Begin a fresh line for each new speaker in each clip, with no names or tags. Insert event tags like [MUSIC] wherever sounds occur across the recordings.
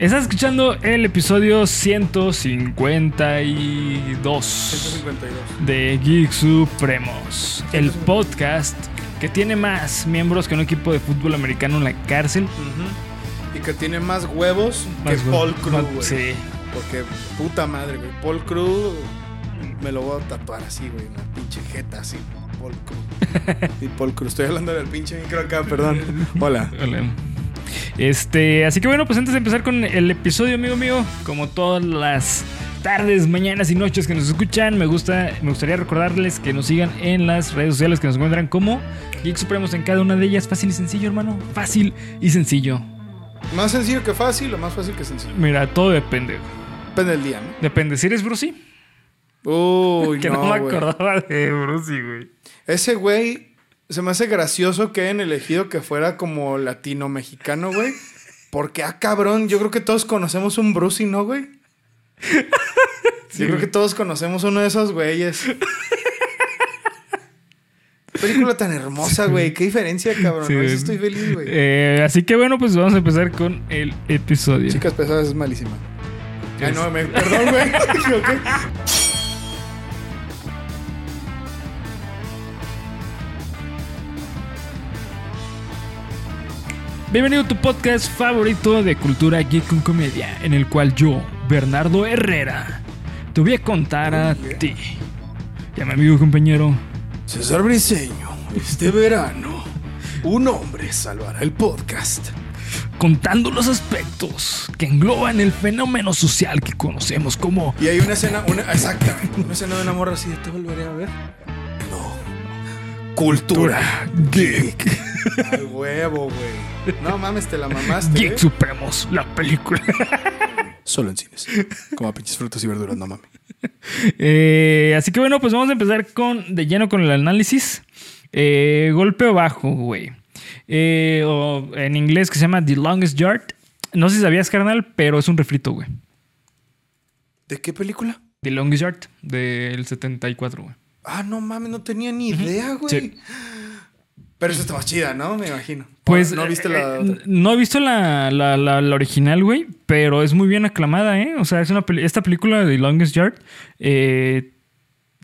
Estás escuchando el episodio 152
152.
de Geek Supremos, el podcast que tiene más miembros que un equipo de fútbol americano en la cárcel.
Y que tiene más huevos
Más
que Paul Crew.
Sí.
Porque puta madre, güey. Paul Crew me lo voy a tatuar así, güey. Una pinche jeta así. Paul Crew. [LAUGHS] y Paul Crew. Estoy hablando del pinche micro acá, perdón. [LAUGHS] Hola.
Hola. Este, así que bueno, pues antes de empezar con el episodio, amigo mío, como todas las tardes, mañanas y noches que nos escuchan, me gusta, me gustaría recordarles que nos sigan en las redes sociales que nos encuentran como Geek Supremos en cada una de ellas. Fácil y sencillo, hermano. Fácil y sencillo.
Más sencillo que fácil o más fácil que sencillo.
Mira, todo depende.
Depende del día, ¿no?
Depende. Si eres Brucey,
Uy, [LAUGHS]
que no,
no,
me acordaba de Brucey, güey.
Ese güey se me hace gracioso que hayan elegido que fuera como latino-mexicano, güey. Porque, ah, cabrón, yo creo que todos conocemos un Brucey, ¿no, güey? [LAUGHS] yo creo que todos conocemos uno de esos güeyes. Película tan hermosa, güey. Qué diferencia, cabrón.
Sí,
Hoy sí estoy feliz, güey.
Eh, así que bueno, pues vamos a empezar con el episodio.
Chicas pesadas es malísima. Ay, no, me, perdón, güey. [LAUGHS] [LAUGHS]
Bienvenido a tu podcast favorito de cultura geek con comedia, en el cual yo, Bernardo Herrera, te voy a contar a ti y a mi amigo y compañero.
César Briseño, este verano, un hombre salvará el podcast.
Contando los aspectos que engloban el fenómeno social que conocemos como
Y hay una escena, una, exactamente, una escena de una morra así de te volveré a ver. No. Cultura geek. Al huevo, güey. No mames, te la mamaste.
Geek
¿eh?
Supremos, la película.
Solo en cines. Como pinches frutas y verduras, no mames.
Eh, así que bueno, pues vamos a empezar con de lleno con el análisis. Eh, golpe bajo, güey. Eh, o en inglés que se llama The Longest Yard. No sé si sabías, carnal, pero es un refrito, güey.
¿De qué película?
The Longest Yard del 74, güey.
Ah, no mames, no tenía ni idea, güey.
Sí.
Pero eso está más chida, ¿no? Me imagino.
Pues.
¿No viste
eh,
la
eh,
otra?
No he visto la, la- la- la original, güey. Pero es muy bien aclamada, ¿eh? O sea, es una esta película de The Longest Yard. eh,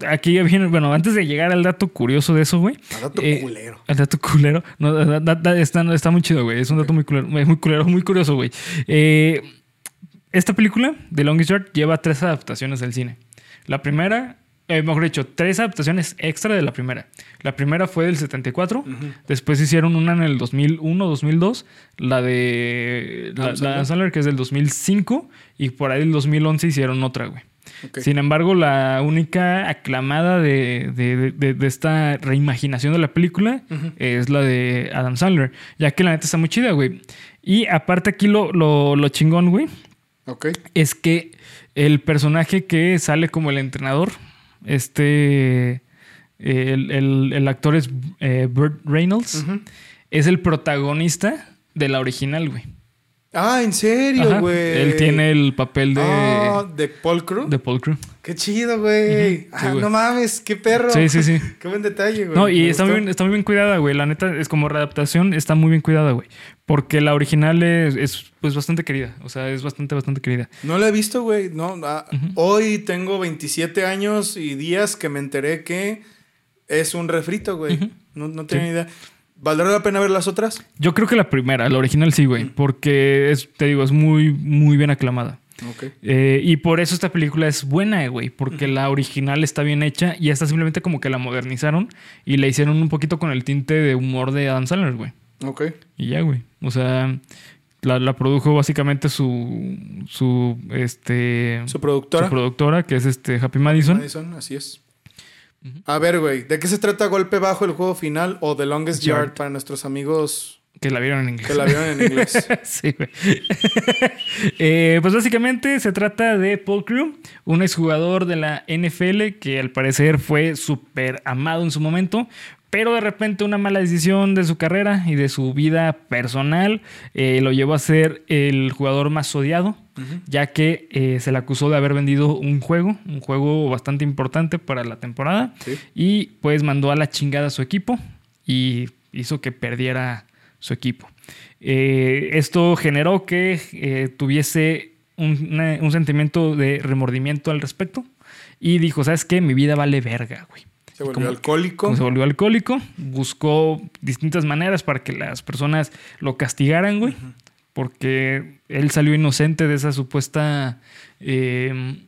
aquí ya viene. Bueno, antes de llegar al dato curioso de eso, güey.
Ah, dato
eh,
culero.
El dato culero. No, da- da- da- está, está muy chido, güey. Es un dato muy culero, muy culero, muy curioso, güey. Eh, esta película, The Longest Yard, lleva tres adaptaciones del cine. La primera, eh, mejor dicho, tres adaptaciones extra de la primera. La primera fue del 74. Después hicieron una en el 2001, 2002. La de la,
Adam
la
Sandler.
Que es del 2005. Y por ahí del 2011 hicieron otra, güey. Sin embargo, la única aclamada de, de- de- de esta reimaginación de la película es la de Adam Sandler, ya que la neta está muy chida, güey. Y aparte aquí lo, lo, lo chingón, güey,
Ok.
es que el personaje que sale como el entrenador, este, el, el- el actor es eh, Burt Reynolds, es el protagonista de la original, güey.
Ah, ¿en serio, güey?
Él tiene el papel de,
Ah, de Paul Crew.
de Paul Crew.
Qué chido, güey. Ah,
sí, güey.
no mames, qué perro.
Sí, sí, sí. [LAUGHS]
Qué buen detalle, güey.
No, y está muy, bien, está muy bien cuidada, güey. La neta, es como readaptación, está muy bien cuidada, güey. Porque la original es, es, pues bastante querida. O sea, es bastante, bastante querida.
No la he visto, güey. No, ah, Hoy tengo 27 años y días que me enteré que es un refrito, güey. No, no tenía ni idea. ¿Valdrá la pena ver las otras?
Yo creo que la primera, la original sí, güey. Porque es, te digo, es muy, muy bien aclamada.
Ok.
Eh, y por eso esta película es buena, güey. Porque la original está bien hecha y esta simplemente como que la modernizaron y la hicieron un poquito con el tinte de humor de Adam Sandler, güey.
Ok.
Y ya, güey. O sea, la, la produjo básicamente su, su, este,
Su productora.
su productora, que es este Happy Madison.
Madison, así es. A ver, güey, ¿de qué se trata Golpe Bajo, el juego final o The Longest
Yard.
Yard para nuestros amigos
Que la vieron en inglés.
que la vieron en inglés? [LAUGHS]
sí, güey. [LAUGHS] Eh, pues básicamente se trata de Paul Crew, un exjugador de la NFL que al parecer fue súper amado en su momento, pero de repente una mala decisión de su carrera y de su vida personal eh, lo llevó a ser el jugador más odiado, ya que eh, se le acusó de haber vendido un juego, un juego bastante importante para la temporada,
Sí.
y pues mandó a la chingada a su equipo y hizo que perdiera su equipo. Eh, esto generó que tuviese un, una- un sentimiento de remordimiento al respecto y dijo, ¿sabes qué? Mi vida vale verga, güey.
Se volvió
Como-
alcohólico.
Como se volvió alcohólico, buscó distintas maneras para que las personas lo castigaran, güey. Porque él salió inocente de esa supuesta. eh,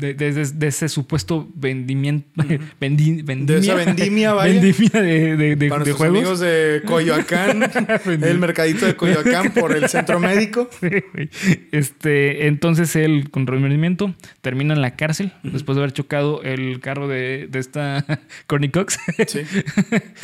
de, de- de- de ese supuesto vendimiento. [LAUGHS] vendi- vendimia,
De esa vendimia, vaya.
vendimia de,
Para nuestros
juegos.
amigos de Coyoacán, [LAUGHS] el mercadito de Coyoacán [LAUGHS] por el centro médico.
Sí. Este, entonces él, con remordimiento, termina en la cárcel después de haber chocado el carro de, de esta Courtney Cox.
Sí.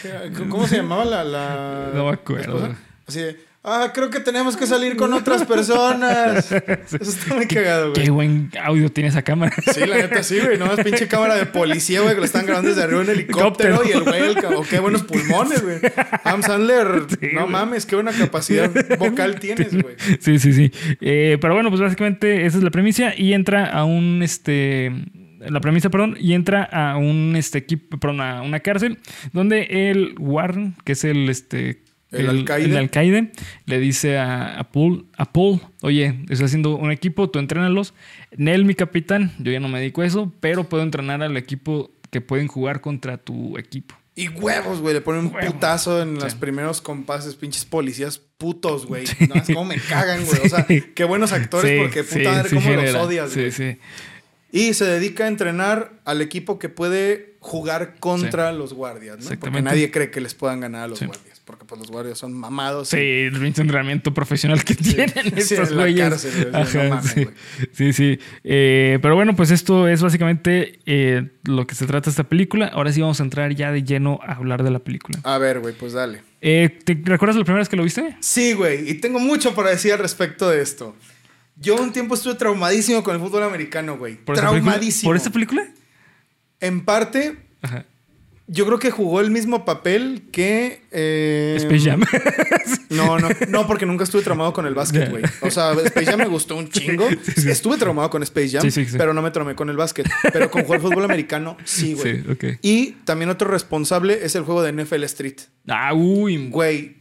¿Qué- ¿Cómo se llamaba la, la
No me acuerdo.
Así de, ah, creo que tenemos que salir con otras personas. [LAUGHS] Eso está muy cagado,
Qué
güey.
buen audio tiene esa cámara.
Sí, la neta sí, güey. No es pinche cámara de policía, güey, que lo están grabando desde arriba en helicóptero y el güey, el oh, qué buenos pulmones, güey. Adam Sandler,
Sí,
no
güey.
mames, qué buena capacidad vocal tienes, güey.
Sí, sí, sí. Eh, pero bueno, pues básicamente esa es la premisa y entra a un este la premisa, perdón, y entra a un este equipo, perdón, a una cárcel donde el Warren, que es el este
El alcaide.
el alcaide, le dice a, a Paul, a Paul, oye, estoy haciendo un equipo, tú entrénalos. Nel, mi capitán, yo ya no me dedico a eso, pero puedo entrenar al equipo que pueden jugar contra tu equipo.
Y huevos, güey. Le ponen un
Huevos.
putazo en
Sí.
los primeros compases, pinches policías putos, güey. No, es como me cagan, güey. O sea,
Sí.
qué buenos actores
Sí,
porque
sí,
puta madre,
sí
cómo los odias,
Sí,
güey.
sí.
Y se dedica a entrenar al equipo que puede jugar contra los guardias, ¿no? Porque nadie cree que les puedan ganar a los
Sí.
guardias. Porque pues los guardias son mamados.
Sí,
y-
el entrenamiento profesional que [LAUGHS] tienen
Sí,
estos güeyes.
cárcel, güey, no
Ajá,
mames,
sí.
güey.
sí, sí. Eh, pero bueno, pues esto es básicamente eh, lo que se trata esta película. Ahora sí vamos a entrar ya de lleno a hablar de la película.
A ver, güey, pues dale.
Eh, ¿Te recuerdas la primera vez que lo viste?
Sí, güey. Y tengo mucho para decir al respecto de esto. Yo un tiempo estuve traumadísimo con el fútbol americano, güey.
¿Por?
Traumadísimo.
¿Por esta película?
En parte,
Ajá.
Yo creo que jugó el mismo papel que... eh,
Space Jam. [LAUGHS]
No, no, no, porque nunca estuve traumado con el básquet, güey. O sea, Space Jam me gustó un chingo.
sí.
Estuve traumado con Space Jam, pero no me traumé con el básquet. Pero con jugar fútbol americano, sí, güey.
Sí, ok.
Y también otro responsable es el juego de NFL Street.
Ah, uy.
Güey,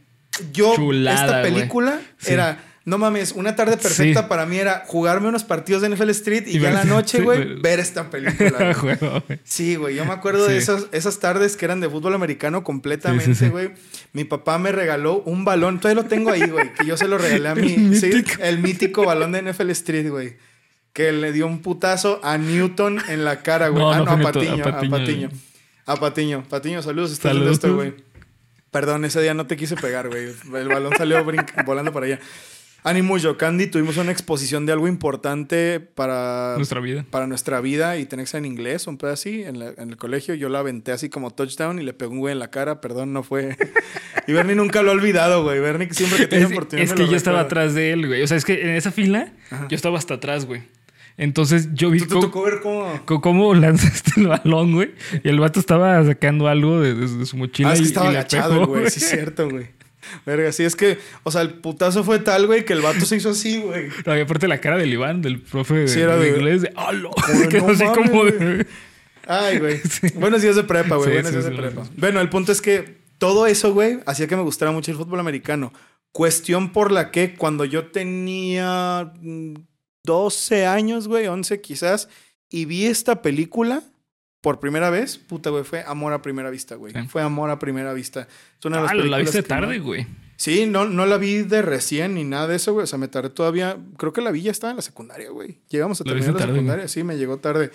yo,
Chulada,
esta película era, no mames, una tarde perfecta
Sí.
para mí era jugarme unos partidos de NFL Street y,
Y
ya en la noche, güey, [LAUGHS] ver esta película.
Juego. [LAUGHS]
Sí, güey, yo me acuerdo de esas, esas tardes que eran de fútbol americano completamente,
sí,
güey. Mi papá me regaló un balón, todavía lo tengo ahí, güey, que yo se lo regalé a
El
mí. Sí,
mítico.
el mítico balón de NFL Street, güey. Que le dio un putazo a Newton en la cara, güey.
No,
ah,
no
a Patiño,
a Patiño.
A Patiño. Patiño, saludos, estás viendo esto, güey. Perdón, ese día no te quise pegar, güey. El balón salió volando para allá. Ánimo, Yocandi. Tuvimos una exposición de algo importante para
Nuestra vida.
para nuestra vida y tenés que ser en inglés, un pedo así, en, la- en el colegio. Yo la aventé así como touchdown y le pegó un güey en la cara. Perdón, no fue. y Bernie nunca lo ha olvidado, güey. Bernie siempre que tiene
Es,
oportunidad.
es que yo estaba atrás de él, güey. O sea, es que en esa fila
Ajá.
yo estaba hasta atrás, güey. Entonces yo vi
¿Tú te
cómo,
tocó ver cómo.?
lanzaste el balón, güey. Y el vato estaba sacando algo de, de- de su mochila.
Ah, es que
y-
estaba
y
agachado, güey. Sí, es cierto, güey. Verga, sí, es que, o sea, el putazo fue tal, güey, que el vato se hizo así, güey.
No, y aparte la cara del Iván, del profe de,
Sí, era
de
de-
inglés, de ¡Halo! [LAUGHS] Quedó
no
así
mames,
como
güey.
de.
Ay, güey. [LAUGHS] Buenos días de prepa, güey.
Sí,
Buenos días de prepa. Bueno, el punto es que todo eso, güey, hacía que me gustara mucho el fútbol americano. Cuestión por la que cuando yo tenía mm, 12 años, güey, 11 quizás, y vi esta película por primera vez, puta, güey, fue amor a primera vista, güey.
Sí.
Fue amor a primera vista. Es una de las
Ah, la
películas
viste
que
tarde,
no-
güey.
Sí, no, no la vi de recién ni nada de eso, güey. O sea, me tardé todavía. Creo que la vi ya estaba en la secundaria, güey. Llegamos a
La
terminar
viste
la
tarde,
secundaria. Sí, me llegó tarde.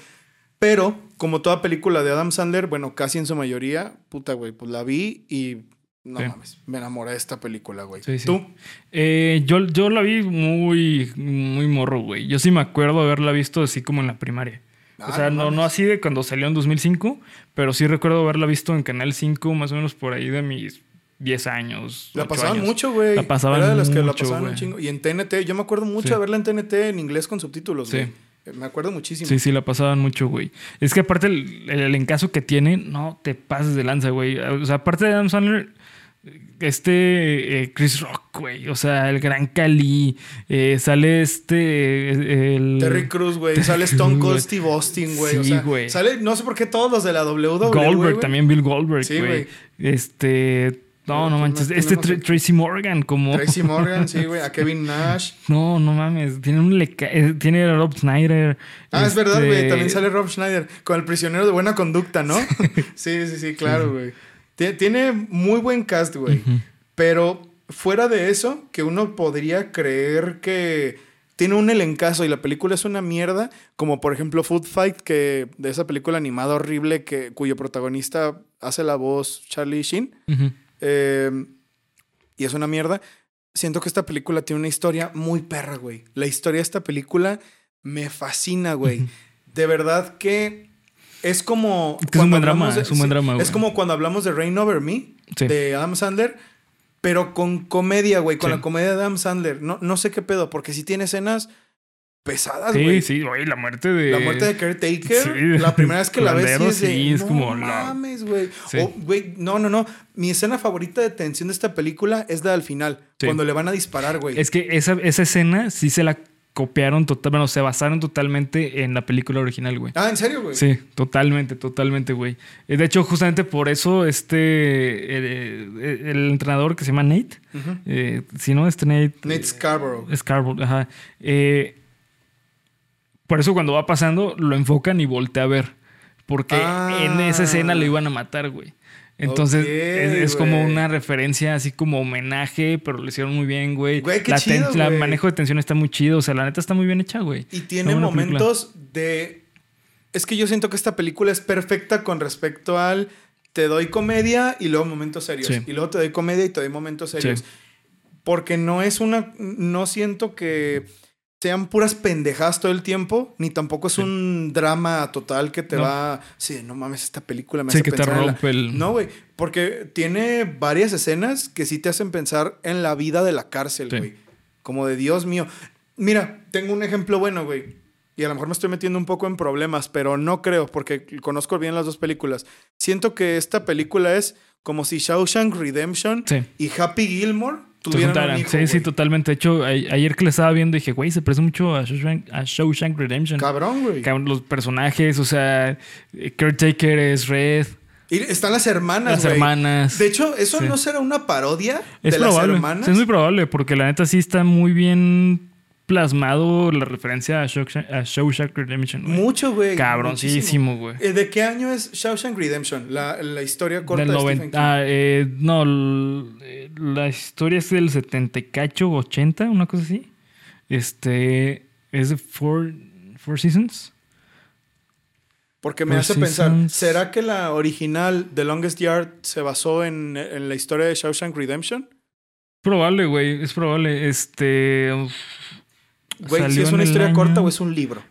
Pero, como toda película de Adam Sandler, bueno, casi en su mayoría, puta, güey, pues la vi y. No
Sí.
mames, me enamoré de esta película, güey.
Sí, sí.
¿Tú?
Eh, yo, yo la vi muy, muy morro, güey. Yo sí me acuerdo haberla visto así como en la primaria.
Ah,
o sea, no, no así de cuando salió en 2005, pero sí recuerdo haberla visto en Canal 5, más o menos por ahí de mis 10 años.
La
8
pasaban
años.
mucho, güey.
La pasaban
Era de las que la
mucho,
pasaban un
güey.
chingo. Y en TNT, yo me acuerdo mucho
Sí.
de verla en TNT en inglés con subtítulos,
Sí.
güey. Eh, Me acuerdo muchísimo.
Sí, sí, la pasaban mucho, güey. Es que aparte el, el, el encaso que tiene, no te pases de lanza, güey. O sea, aparte de Adam Sandler, este eh, Chris Rock, güey. O sea, el gran Cali. eh, sale este. eh, El,
Terry Cruz, güey. Sale Stone Cold. Steve Austin, güey. o
Sí,
sea,
güey.
Sale, no sé por qué todos los de la WWE.
Goldberg,
güey.
también Bill Goldberg,
Sí,
güey. Este. No, no
¿Quién
manches. Este Tra- Tracy Morgan, como.
Tracy [LAUGHS] Morgan, sí, güey. A Kevin Nash.
No, no mames. Tiene un leca... Tiene a Rob Snyder.
Ah, es verdad, güey.
este,
También sale Rob Schneider con el prisionero de buena conducta, ¿no? [LAUGHS] sí, sí, sí, claro, güey. Tie- Tiene muy buen cast, güey. Pero fuera de eso, que uno podría creer que tiene un elencazo y la película es una mierda, como por ejemplo Food Fight, que de esa película animada horrible que, cuyo protagonista hace la voz Charlie Sheen. Eh, y es una mierda. Siento que esta película tiene una historia muy perra, güey. La historia de esta película me fascina, güey. De verdad que es como.
Es que es un buen drama,
de-
es un buen drama,
Es
güey.
como cuando hablamos de Rain Over Me,
Sí.
de Adam Sandler, pero con comedia, güey, con
Sí.
la comedia de Adam Sandler. No, no sé qué pedo, porque sí tiene escenas pesadas,
Sí,
güey.
sí, güey. La muerte de.
La muerte de Caretaker,
Sí.
la primera vez que la ves sí es de,
sí, es
no
como
mames, güey.
Sí.
No, no, no. Mi escena favorita de tensión de esta película es la del final,
Sí.
cuando le van a disparar, güey.
Es que esa, esa escena sí se la copiaron total, bueno, se basaron totalmente en la película original, güey.
Ah, ¿en serio, güey?
Sí, totalmente, totalmente, güey. Eh, De hecho, justamente por eso este eh, eh, el entrenador que se llama Nate, eh, si no este Nate,
Nate Scarborough.
Scarborough, ajá. eh, por eso cuando va pasando lo enfocan y voltea a ver, porque
Ah.
en esa escena le iban a matar, güey. Entonces es, es como una referencia así como homenaje, pero lo hicieron muy bien, güey.
Güey, qué
la
chido, güey.
manejo de tensión está muy chido, o sea, la neta está muy bien hecha, güey.
Y tiene
película.
momentos de... Es que yo siento que esta película es perfecta con respecto al... Te doy comedia y luego momentos serios.
Sí.
Y luego te doy comedia y te doy momentos serios.
Sí.
Porque no es una... No siento que sean puras pendejadas todo el tiempo, ni tampoco es un drama total que te
No.
va... Sí, no mames, esta película me
Sí,
hace
que te
pensar en la-
rompe el...
No, güey, porque tiene varias escenas que sí te hacen pensar en la vida de la cárcel,
Sí.
güey. Como de Dios mío. Mira, tengo un ejemplo bueno, güey. Y a lo mejor me estoy metiendo un poco en problemas, pero no creo, porque conozco bien las dos películas. Siento que esta película es como si Shawshank Redemption
Sí.
y Happy Gilmore tuvieran
juntaran.
un hijo,
sí, sí, totalmente. De hecho, a- ayer que le estaba viendo dije, güey, se parece mucho a Shawshank, a Shawshank Redemption.
Cabrón, güey.
Los personajes, o sea, Caretaker es Red,
Y están las hermanas,
las hermanas.
De hecho, ¿eso
Sí.
no será una parodia
es
de
probable.
las hermanas?
Sí, es muy probable, porque la neta sí está muy bien plasmado la referencia a Shawshank, a Shawshank Redemption. güey.
Mucho, güey.
Cabroncísimo, güey.
¿De qué año es Shawshank Redemption? La, la historia corta
Del
de
90
Stephen King.
ah, eh, no, eh, la historia es del 70 y cacho, 80, una cosa así. Este es de Four, Four Seasons.
Porque me
Four
hace pensar. ¿será que la original The Longest Yard se basó en, en la historia de Shawshank Redemption?
Probable, güey, es probable. Este. uf,
Güey, ¿si es una historia
año-
corta o es un libro?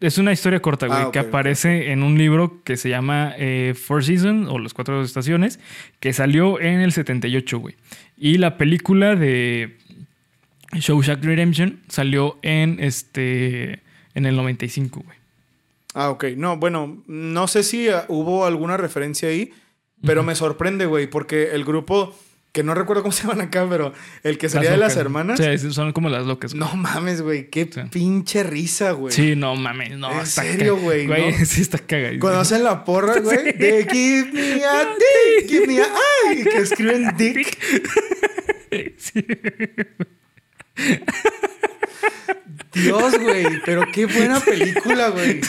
Es una historia corta, güey,
Ah,
que aparece en un libro que se llama eh, Four Seasons o Las Cuatro Estaciones, que salió en el 78, güey. Y la película de Shawshank Redemption salió en este en el 95, güey.
Ah, ok. No, bueno, no sé si ah, hubo alguna referencia ahí, pero me sorprende, güey, porque el grupo, que no recuerdo cómo [LAUGHS] se llaman acá, pero el que salía de las hermanas,
Sí, son como las locas. güey.
no mames, güey, qué
Sí.
pinche risa, güey.
Sí, no mames, no.
¿En serio, güey, no? [LAUGHS]
Sí, está cagadísimo.
Cuando hacen la porra, güey, de give me a [LAUGHS] dick, give me a ay, que escriben dick.
Sí.
Dios, güey, pero qué buena película, güey.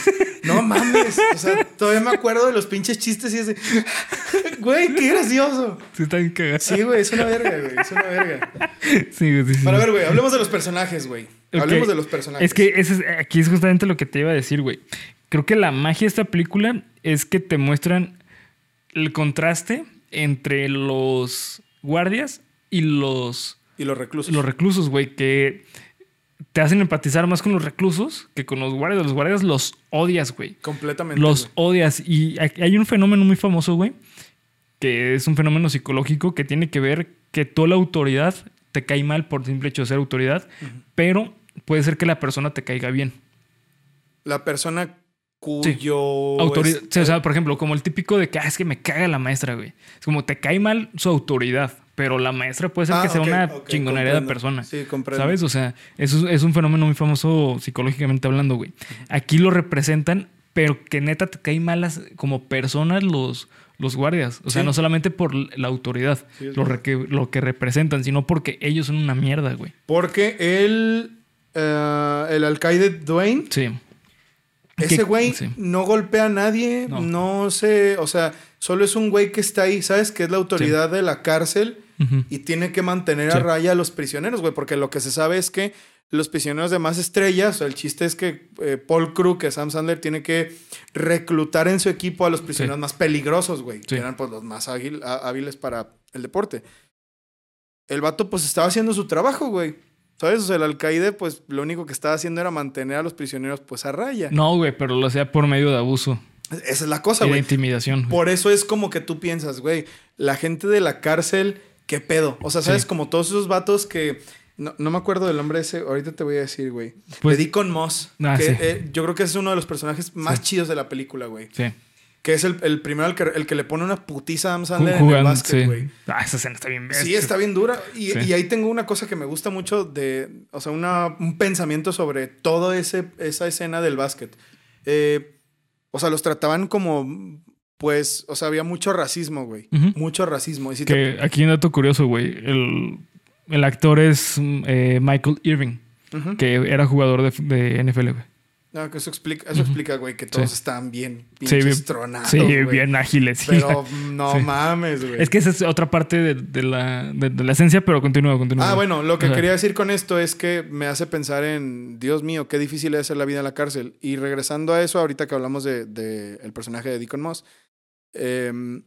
No mames. O sea, todavía me acuerdo de los pinches chistes y es de. Güey, qué gracioso.
Sí, está bien cagado.
Sí, güey, es una verga, güey. Es una verga.
Sí, güey, sí, sí.
Para ver, güey, hablemos de los personajes, güey. Hablemos de los personajes.
Es que ese es- aquí es justamente lo que te iba a decir, güey. Creo que la magia de esta película es que te muestran el contraste entre los guardias y los,
Y los reclusos.
los reclusos, güey, que te hacen empatizar más con los reclusos que con los guardias. Los guardias los odias, güey.
Completamente.
Los
güey.
odias. Y hay un fenómeno muy famoso, güey, que es un fenómeno psicológico que tiene que ver que toda la autoridad te cae mal por simple hecho de ser autoridad, pero puede ser que la persona te caiga bien.
La persona cuyo.
Autoridad.
este-
o sea, por ejemplo, como el típico de que "Ah, es que me caga la maestra, güey. Es como te cae mal su autoridad, pero la maestra puede ser
Ah,
que sea
ok,
una
ok,
chingonería de persona.
Sí, comprendo.
¿Sabes? O sea, eso es, un fenómeno muy famoso psicológicamente hablando, güey. Aquí lo representan, pero que neta te caen malas como personas los, los guardias. O sea,
Sí.
no solamente por la autoridad,
Sí,
lo, re- que, lo que representan, sino porque ellos son una mierda, güey.
Porque él, eh, el alcaide Dwayne,
Sí.
ese güey
sí.
no golpea a nadie,
No.
no. se, o sea, solo es un güey que está ahí, ¿sabes? Que es la autoridad de la cárcel Y tiene que mantener a raya a los prisioneros, güey, porque lo que se sabe es que los prisioneros de más estrellas, el chiste es que eh, Paul Crew, que Sam Sandler, tiene que reclutar en su equipo a los prisioneros más peligrosos, güey,
Sí.
que eran pues los más ágil- há- hábiles para el deporte. El vato pues estaba haciendo su trabajo, güey. ¿Sabes? O sea, el alcaide pues lo único que estaba haciendo era mantener a los prisioneros pues a raya.
No, güey, pero lo hacía por medio de abuso
Esa es la cosa,
y de
güey.
intimidación.
Por eso es como que tú piensas, güey, la gente de la cárcel, ¿qué pedo? O sea, ¿sabes?
Sí.
Como todos esos vatos que... No, no me acuerdo del nombre ese, ahorita te voy a decir, güey.
Pues-
de Deacon Moss.
Ah,
que,
sí.
eh, yo creo que es uno de los personajes más
Sí.
chidos de la película, güey.
Sí.
Que es el, el primero al que, el que le pone una putiza a Adam Sandler en el básquet,
sí.
güey.
Ah, esa escena está bien
Sí,
bestia.
está bien dura. Y,
Sí.
y ahí tengo una cosa que me gusta mucho de, o sea, una- un pensamiento sobre toda esa escena del básquet. Eh, o sea, los trataban como, pues, o sea, había mucho racismo, güey. Mucho racismo. Y si te-
Que aquí un dato curioso, güey. El, el actor es eh, Michael Irving, que era jugador de, de NFL, güey.
No, que eso explica, eso explica, güey, que todos
Sí.
están bien
Sí, bien-
tronados,
Sí,
güey.
bien ágiles.
Pero [LAUGHS] no
Sí.
mames, güey.
Es que esa es otra parte de, de la, de, de la esencia, pero continúa, continúa.
Ah, bueno, lo que
O sea,
quería decir con esto es que me hace pensar en, Dios mío, qué difícil es hacer la vida en la cárcel. Y regresando a eso, ahorita que hablamos de, de el personaje de Deacon Moss, em,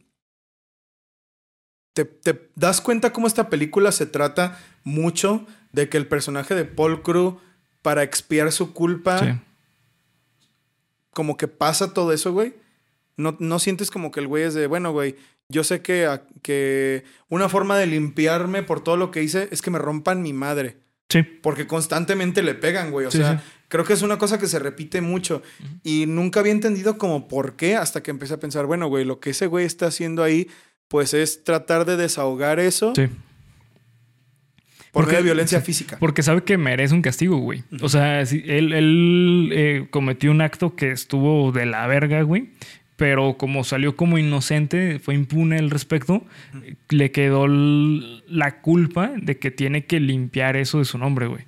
te, te das cuenta cómo esta película se trata mucho de que el personaje de Paul Crew, para expiar su culpa,
Sí.
como que pasa todo eso, güey. No, no sientes como que el güey es de, bueno, güey, yo sé que, a- que una forma de limpiarme por todo lo que hice es que me rompan mi madre.
Sí.
Porque constantemente le pegan, güey. O
Sí,
sea,
sí.
Creo que es una cosa que se repite mucho. Y nunca había entendido como por qué hasta que empecé a pensar, bueno, güey, lo que ese güey está haciendo ahí, pues es tratar de desahogar eso
Sí.
por
Porque-
medio de violencia física.
Porque sabe que merece un castigo, güey. O sea, si él, él, eh, cometió un acto que estuvo de la verga, güey. Pero como salió como inocente, fue impune al respecto, le quedó la culpa de que tiene que limpiar eso de su nombre, güey.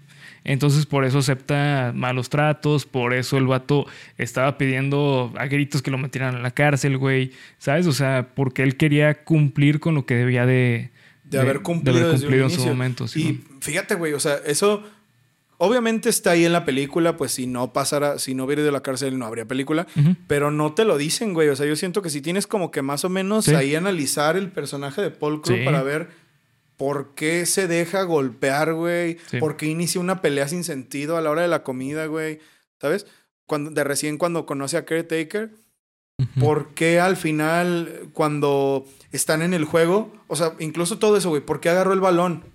Entonces por eso acepta malos tratos, por eso el vato estaba pidiendo a gritos que lo metieran a la cárcel, güey. ¿Sabes? O sea, porque él quería cumplir con lo que debía de,
de haber cumplido,
haber
desde
cumplido en su momento. sí,
y
¿no?
fíjate, güey, o sea, eso obviamente está ahí en la película, pues si no pasara, si no hubiera ido a la cárcel no habría película, pero no te lo dicen, güey. O sea, yo siento que si tienes como que más o menos
Sí.
ahí analizar el personaje de Paul Crew
Sí.
para ver por qué se deja golpear, güey,
Sí.
por qué inicia una pelea sin sentido a la hora de la comida, güey, ¿sabes? Cuando, de recién cuando conoce a Caretaker,
Ujú.
¿Por qué al final, cuando están en el juego, o sea, incluso todo eso, güey, ¿por qué agarró el balón?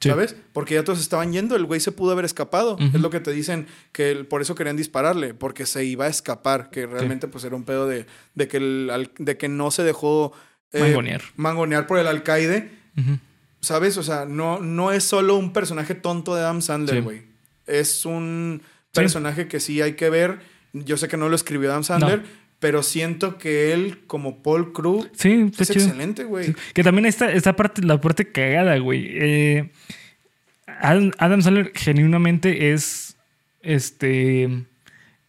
Sí.
¿Sabes? Porque ya todos estaban yendo, el güey se pudo haber escapado. Es lo que te dicen, que por eso querían dispararle, porque se iba a escapar, que realmente pues era un pedo de, de, que, el de que no se dejó eh,
Mangonear.
mangonear por el alcaide.
Ujú.
¿Sabes? O sea, no, no es solo un personaje tonto de Adam Sandler,
Sí.
güey. Es un
Sí.
personaje que sí hay que ver. Yo sé que no lo escribió Adam Sandler, pero siento que él, como Paul Crew,
Sí,
es
chido.
excelente, güey.
Sí. Que también está esta parte, la parte cagada, güey. Eh, Adam, Adam Sandler genuinamente es. Este.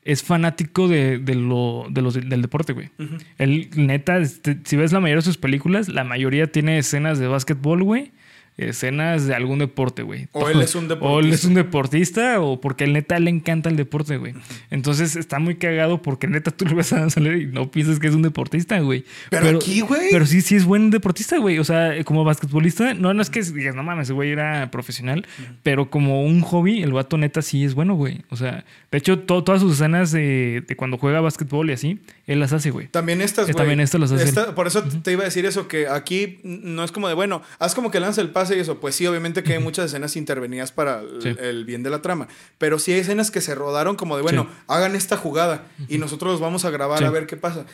Es fanático de, de lo, de los, del deporte, güey.
Ujú.
Él, neta, este, si ves la mayoría de sus películas, la mayoría tiene escenas de básquetbol, güey. Escenas de algún deporte, güey.
O él es un [LAUGHS]
O él
deportista.
es un deportista, o porque el neta le encanta el deporte, güey. Entonces está muy cagado porque neta tú lo ves a Sandler y no piensas que es un deportista, güey.
Pero aquí, güey.
Pero sí, sí es buen deportista, güey. O sea, como basquetbolista, no, no es que digas, no mames, ese güey era profesional, pero como un hobby, el vato neta sí es bueno, güey. O sea, de hecho, to- todas sus escenas de, de cuando juega básquetbol y así, él las hace, güey.
También estas,
Eh,
güey.
también estas las hace
Esta- por eso te iba a decir eso, que aquí no es como de, bueno, haz como que lanza el pase y eso. Pues sí, obviamente que hay muchas escenas intervenidas para el,
Sí.
el bien de la trama. Pero sí hay escenas que se rodaron como de, bueno,
Sí.
hagan esta jugada y nosotros los vamos a grabar
Sí.
a ver qué pasa.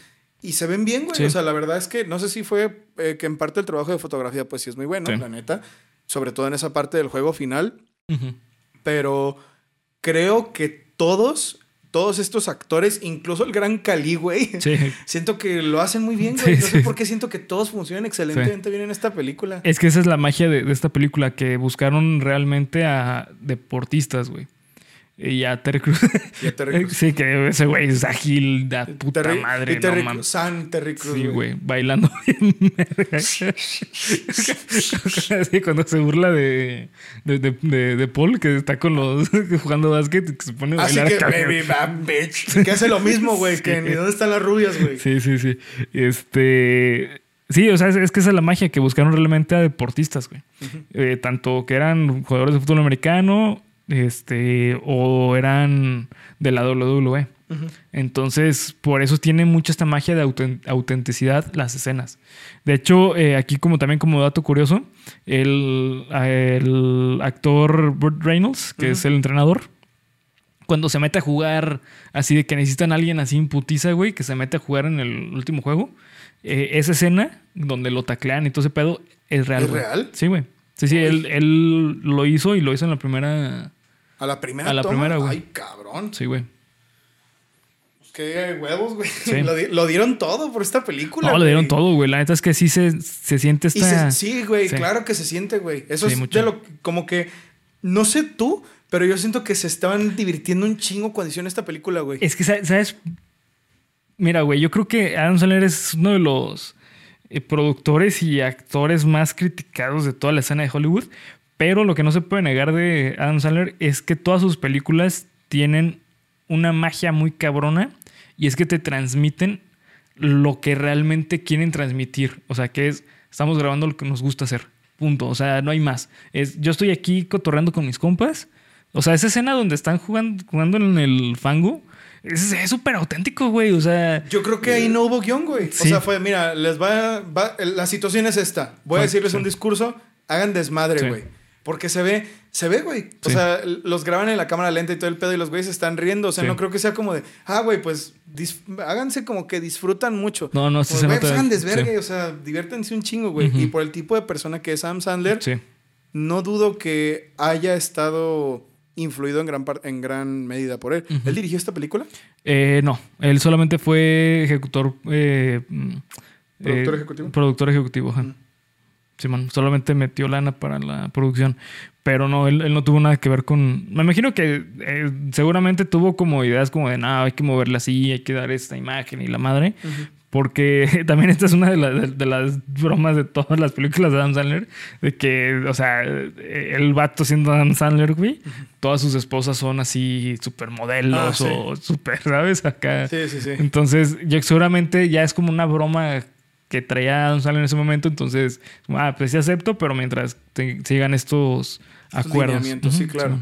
Y se ven bien, güey. O sea, la verdad es que no sé si fue eh, que en parte el trabajo de fotografía, pues sí es muy bueno, la neta. Sobre todo en esa parte del juego final. Pero creo que todos todos estos actores, incluso el gran Cali, güey.
Sí. [LAUGHS]
Siento que lo hacen muy bien, güey.
Sí,
no sé
sí.
por qué siento que todos funcionan excelentemente bien en esta película.
Es que esa es la magia de, de esta película, que buscaron realmente a deportistas, güey. Y a Terry Crews.
Y a Terry [LAUGHS] Crews.
Sí, que ese güey es ágil, da puta
Terry-
madre.
y Terry
no.
San Terry Cruz,
Sí, güey, bailando [LAUGHS] bien. verga. [LAUGHS] Sí, cuando se burla de, de, de, Paul, que está con los jugando básquet, y que se pone a
Así que, baby, bad bitch. Que hace lo mismo, güey. Que ni dónde están las rubias, güey.
Sí, sí, sí. Este. Sí, o sea, es, es que esa es la magia que buscaron realmente a deportistas, güey. Eh, tanto que eran jugadores de fútbol americano, este, o eran de la WWE. Entonces, por eso tiene mucha esta magia de auten- autenticidad las escenas. De hecho, eh, aquí como también como dato curioso, el, el actor Burt Reynolds, que es el entrenador, cuando se mete a jugar así de que necesitan a alguien así imputiza, güey, que se mete a jugar en el último juego, eh, esa escena donde lo taclean y todo ese pedo es real.
¿Es
güey.
real?
Sí, güey. Sí, sí, él, él lo hizo y lo hizo en la primera.
A la primera
A la
toma.
primera, güey.
Ay, cabrón.
Sí, güey.
Qué huevos, güey.
Sí.
Lo, di- lo dieron todo por esta película.
No, le dieron todo, güey. La neta es que sí se, se siente
Y
esta.
se- sí, güey,
Sí.
claro que se siente, güey. Eso
Sí,
es
mucho.
de lo como que no sé tú, pero yo siento que se estaban divirtiendo un chingo cuando hicieron esta película, güey.
Es que, sa- ¿sabes? Mira, güey, yo creo que Adam Sandler es uno de los eh, productores y actores más criticados de toda la escena de Hollywood. Pero lo que no se puede negar de Adam Sandler es que todas sus películas tienen una magia muy cabrona y es que te transmiten lo que realmente quieren transmitir. O sea, que es, estamos grabando lo que nos gusta hacer. Punto. O sea, no hay más. Es, yo estoy aquí cotorreando con mis compas. O sea, esa escena donde están jugando, jugando en el fango es súper auténtico, güey. O sea,
Yo creo que ahí no hubo guion, güey. O sea, fue, mira, les va, va- la situación es esta. Voy a decirles
sí.
un discurso, hagan desmadre,
Sí.
güey. Porque se ve, se ve, güey. O sea, los graban en la cámara lenta y todo el pedo y los güeyes están riendo. O sea, no creo que sea como de, ah, güey, pues háganse como que disfrutan mucho.
No, no, sí se
güey, pues hagan desvergue, o sea, diviértanse un chingo, güey. Y por el tipo de persona que es Adam Sandler, no dudo que haya estado influido en gran, en gran medida por él.
Ujú.
¿Él dirigió esta película?
Eh, no, él solamente fue ejecutor. eh, mm,
¿Productor
eh,
ejecutivo?
Productor ejecutivo.
Mm.
Simón, solamente metió lana para la producción. Pero no, él, él no tuvo nada que ver con. Me imagino que eh, seguramente tuvo como ideas como de, no, hay que moverla así, hay que dar esta imagen y la madre. Porque [LAUGHS] también esta es una de, la- de- de las bromas de todas las películas de Adam Sandler. De que, o sea, el vato siendo Adam Sandler, güey, todas sus esposas son así supermodelos
Ah, sí.
o super, ¿sabes? Acá.
Sí, sí, sí.
Entonces, yo seguramente ya es como una broma que traía Adam Sandler en ese momento. Entonces, ah, pues sí acepto, pero mientras te- sigan estos
Estos
acuerdos.
lineamientos, sí,
Ujú,
claro.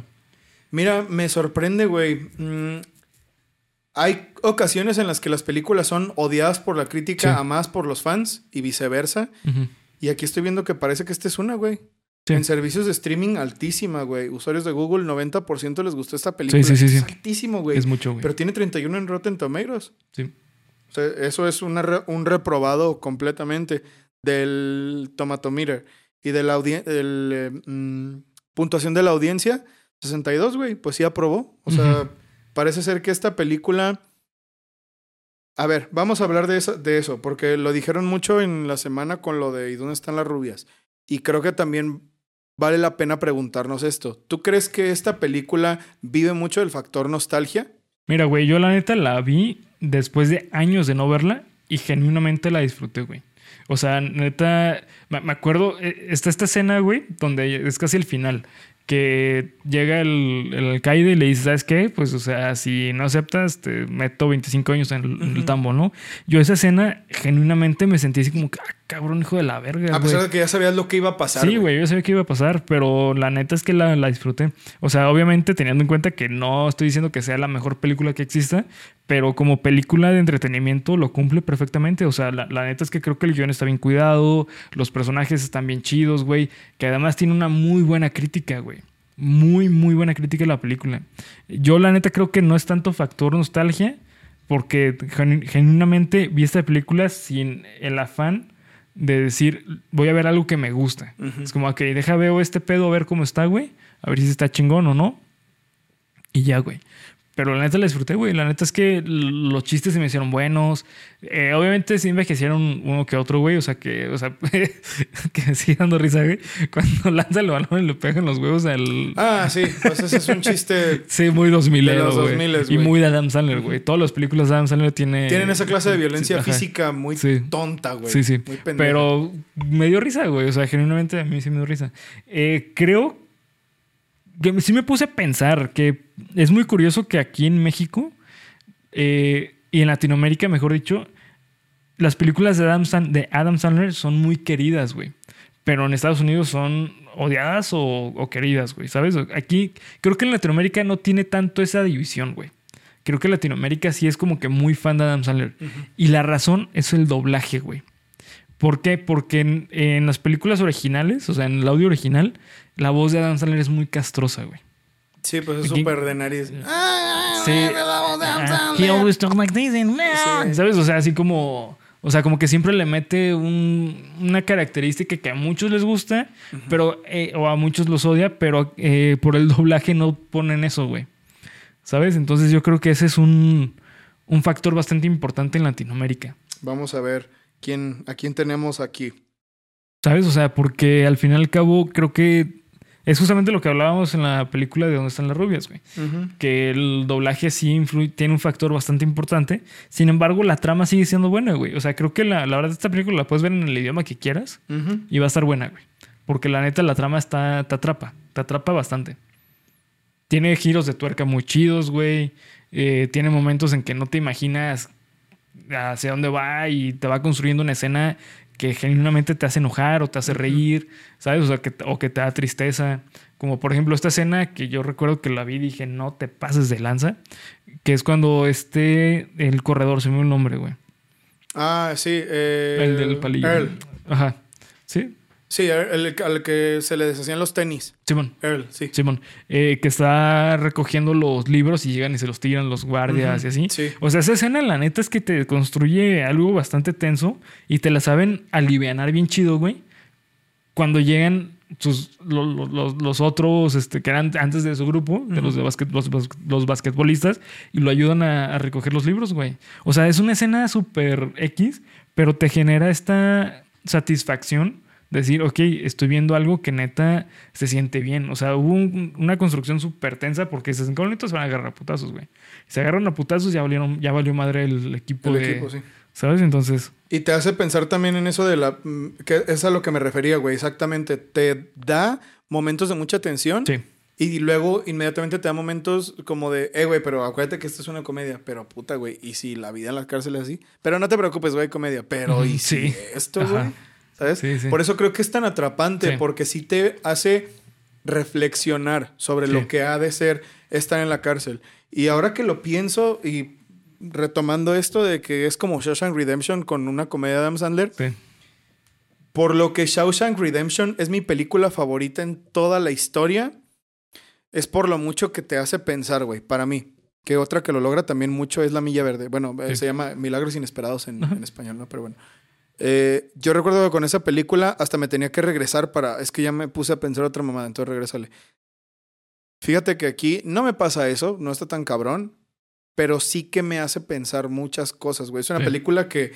Mira, me sorprende, güey. Mm, hay ocasiones en las que las películas son odiadas por la crítica,
Sí.
amadas por los fans y viceversa. Y aquí estoy viendo que parece que esta es una, güey.
Sí.
En servicios de streaming altísima, güey. Usuarios de Google, 90% les gustó esta película.
sí, sí,
Es
sí.
altísimo, güey.
Es mucho, güey.
Pero tiene 31 en Rotten Tomatoes.
Sí.
O sea, eso es una re- un reprobado completamente del Tomatometer. Y de la del, eh, mm, puntuación de la audiencia, 62, güey. Pues sí aprobó. O sea. Parece ser que esta película... A ver, vamos a hablar de eso, de eso, porque lo dijeron mucho en la semana con lo de ¿y dónde están las rubias? Y creo que también vale la pena preguntarnos esto. ¿Tú crees que esta película vive mucho del factor nostalgia?
Mira, güey, yo la neta la vi después de años de no verla y genuinamente la disfruté, güey. O sea, neta, me acuerdo, eh, está esta escena, güey, donde es casi el final, que llega el, el alcaide y le dice, ¿sabes qué? Pues, o sea, si no aceptas, te meto 25 años en el, tambo, ¿no? Yo esa escena genuinamente me sentí así como, que, ah, cabrón, hijo de la verga,
A pesar de que ya sabías lo que iba a pasar.
Sí, güey, yo sabía que iba a pasar, pero la neta es que la, la disfruté. O sea, obviamente teniendo en cuenta que no estoy diciendo que sea la mejor película que exista, pero como película de entretenimiento lo cumple perfectamente. O sea, la, la neta es que creo que el guion está bien cuidado, los personajes están bien chidos, güey, que además tiene una muy buena crítica, güey. Muy, muy buena crítica la película. Yo la neta creo que no es tanto factor nostalgia, porque genu- genuinamente vi esta película sin el afán de decir, voy a ver algo que me gusta.
Ujú.
Es como, ok, deja veo este pedo a ver cómo está, güey. A ver si está chingón o no. Y ya, güey. Pero la neta la disfruté, güey. La neta es que los chistes se me hicieron buenos. Eh, obviamente sí envejecieron uno que otro, güey. O sea, que, o sea, [LAUGHS] que sigue dando risa, güey. Cuando [LAUGHS] lanza el balón y le pegan los huevos al.
Ah, sí. Pues ese es un chiste. [LAUGHS]
sí, muy 2000
de los 2000
Y muy de Adam Sandler, güey. Todas las películas de Adam Sandler tienen.
Tienen esa clase de violencia física muy tonta, güey.
Sí, sí. Muy Pero me dio risa, güey. O sea, genuinamente a mí sí me dio risa. Eh, creo que sí me puse a pensar que es muy curioso que aquí en México eh, y en Latinoamérica, mejor dicho, las películas de Adam, de Adam Sandler son muy queridas, güey. Pero en Estados Unidos son odiadas o, queridas, güey. ¿Sabes? Aquí creo que en Latinoamérica no tiene tanto esa división, güey. Creo que Latinoamérica sí es como que muy fan de Adam Sandler. Y la razón es el doblaje, güey. ¿Por qué? Porque en, las películas originales, o sea, en el audio original, la voz de Adam Sandler es muy castrosa, güey.
Sí, pues es súper de nariz.
Sí. He always talks like this. ¿Sabes? O sea, así como... O sea, como que siempre le mete una característica que a muchos les gusta, pero... Eh, o a muchos los odia, pero eh, por el [LAUGHS] doblaje no ponen eso, güey. ¿Sabes? Entonces yo creo que ese es un, un factor bastante importante en Latinoamérica.
Vamos a ver. ¿Quién, ¿A quién tenemos aquí?
¿Sabes? O sea, porque al fin y al cabo creo que es justamente lo que hablábamos en la película de Dónde están las rubias, güey. Que el doblaje sí influye, tiene un factor bastante importante. Sin embargo, la trama sigue siendo buena, güey. O sea, creo que la, la verdad esta película la puedes ver en el idioma que quieras y va a estar buena, güey. Porque la neta la trama está, te atrapa, te atrapa bastante. Tiene giros de tuerca muy chidos, güey. Eh, tiene momentos en que no te imaginas hacia dónde va y te va construyendo una escena que genuinamente te hace enojar o te hace reír, ¿sabes? O, sea, que, o que te da tristeza. Como por ejemplo esta escena que yo recuerdo que la vi y dije, no te pases de lanza, que es cuando este, el corredor, se me dio el nombre, güey.
Ah, sí. Eh,
el del palillo. Ajá. Sí.
Sí, el, al que se le deshacían los tenis.
Simón.
Earl, sí.
Simón. Eh, que está recogiendo los libros y llegan y se los tiran los guardias y así.
Sí.
O sea, esa escena, la neta, es que te construye algo bastante tenso y te la saben alivianar bien chido, güey. Cuando llegan sus, los, otros este, que eran antes de su grupo, de los, de los, basquetbolistas, y lo ayudan a, a recoger los libros, güey. O sea, es una escena súper X, pero te genera esta satisfacción decir, ok, estoy viendo algo que neta se siente bien. O sea, hubo una construcción súper tensa porque se se van a agarrar a putazos, güey. Se agarran a putazos, ya, valieron, ya valió madre el equipo
el
de...
Equipo, sí.
¿Sabes? Entonces...
Y te hace pensar también en eso de la... Mm, que es a lo que me refería, güey. Exactamente. Te da momentos de mucha tensión.
Sí.
Y luego inmediatamente te da momentos como de, eh, güey, pero acuérdate que esto es una comedia. Pero puta, güey, ¿y si la vida en la cárcel es así? Pero no te preocupes, güey, comedia. Pero ¿y si esto, güey? ¿Sabes? Por eso creo que es tan atrapante, porque sí te hace reflexionar sobre lo que ha de ser estar en la cárcel. Y ahora que lo pienso y retomando esto de que es como Shawshank Redemption con una comedia de Adam Sandler, por lo que Shawshank Redemption es mi película favorita en toda la historia, es por lo mucho que te hace pensar, güey, para mí. Que otra que lo logra también mucho es La Milla Verde. Bueno, se llama Milagros Inesperados en, en español, ¿no? Pero bueno. Eh, yo recuerdo que con esa película hasta me tenía que regresar para. Es que ya me puse a pensar otra mamada, entonces regresale. Fíjate que aquí no me pasa eso, no está tan cabrón, pero sí que me hace pensar muchas cosas, güey. Es una película que.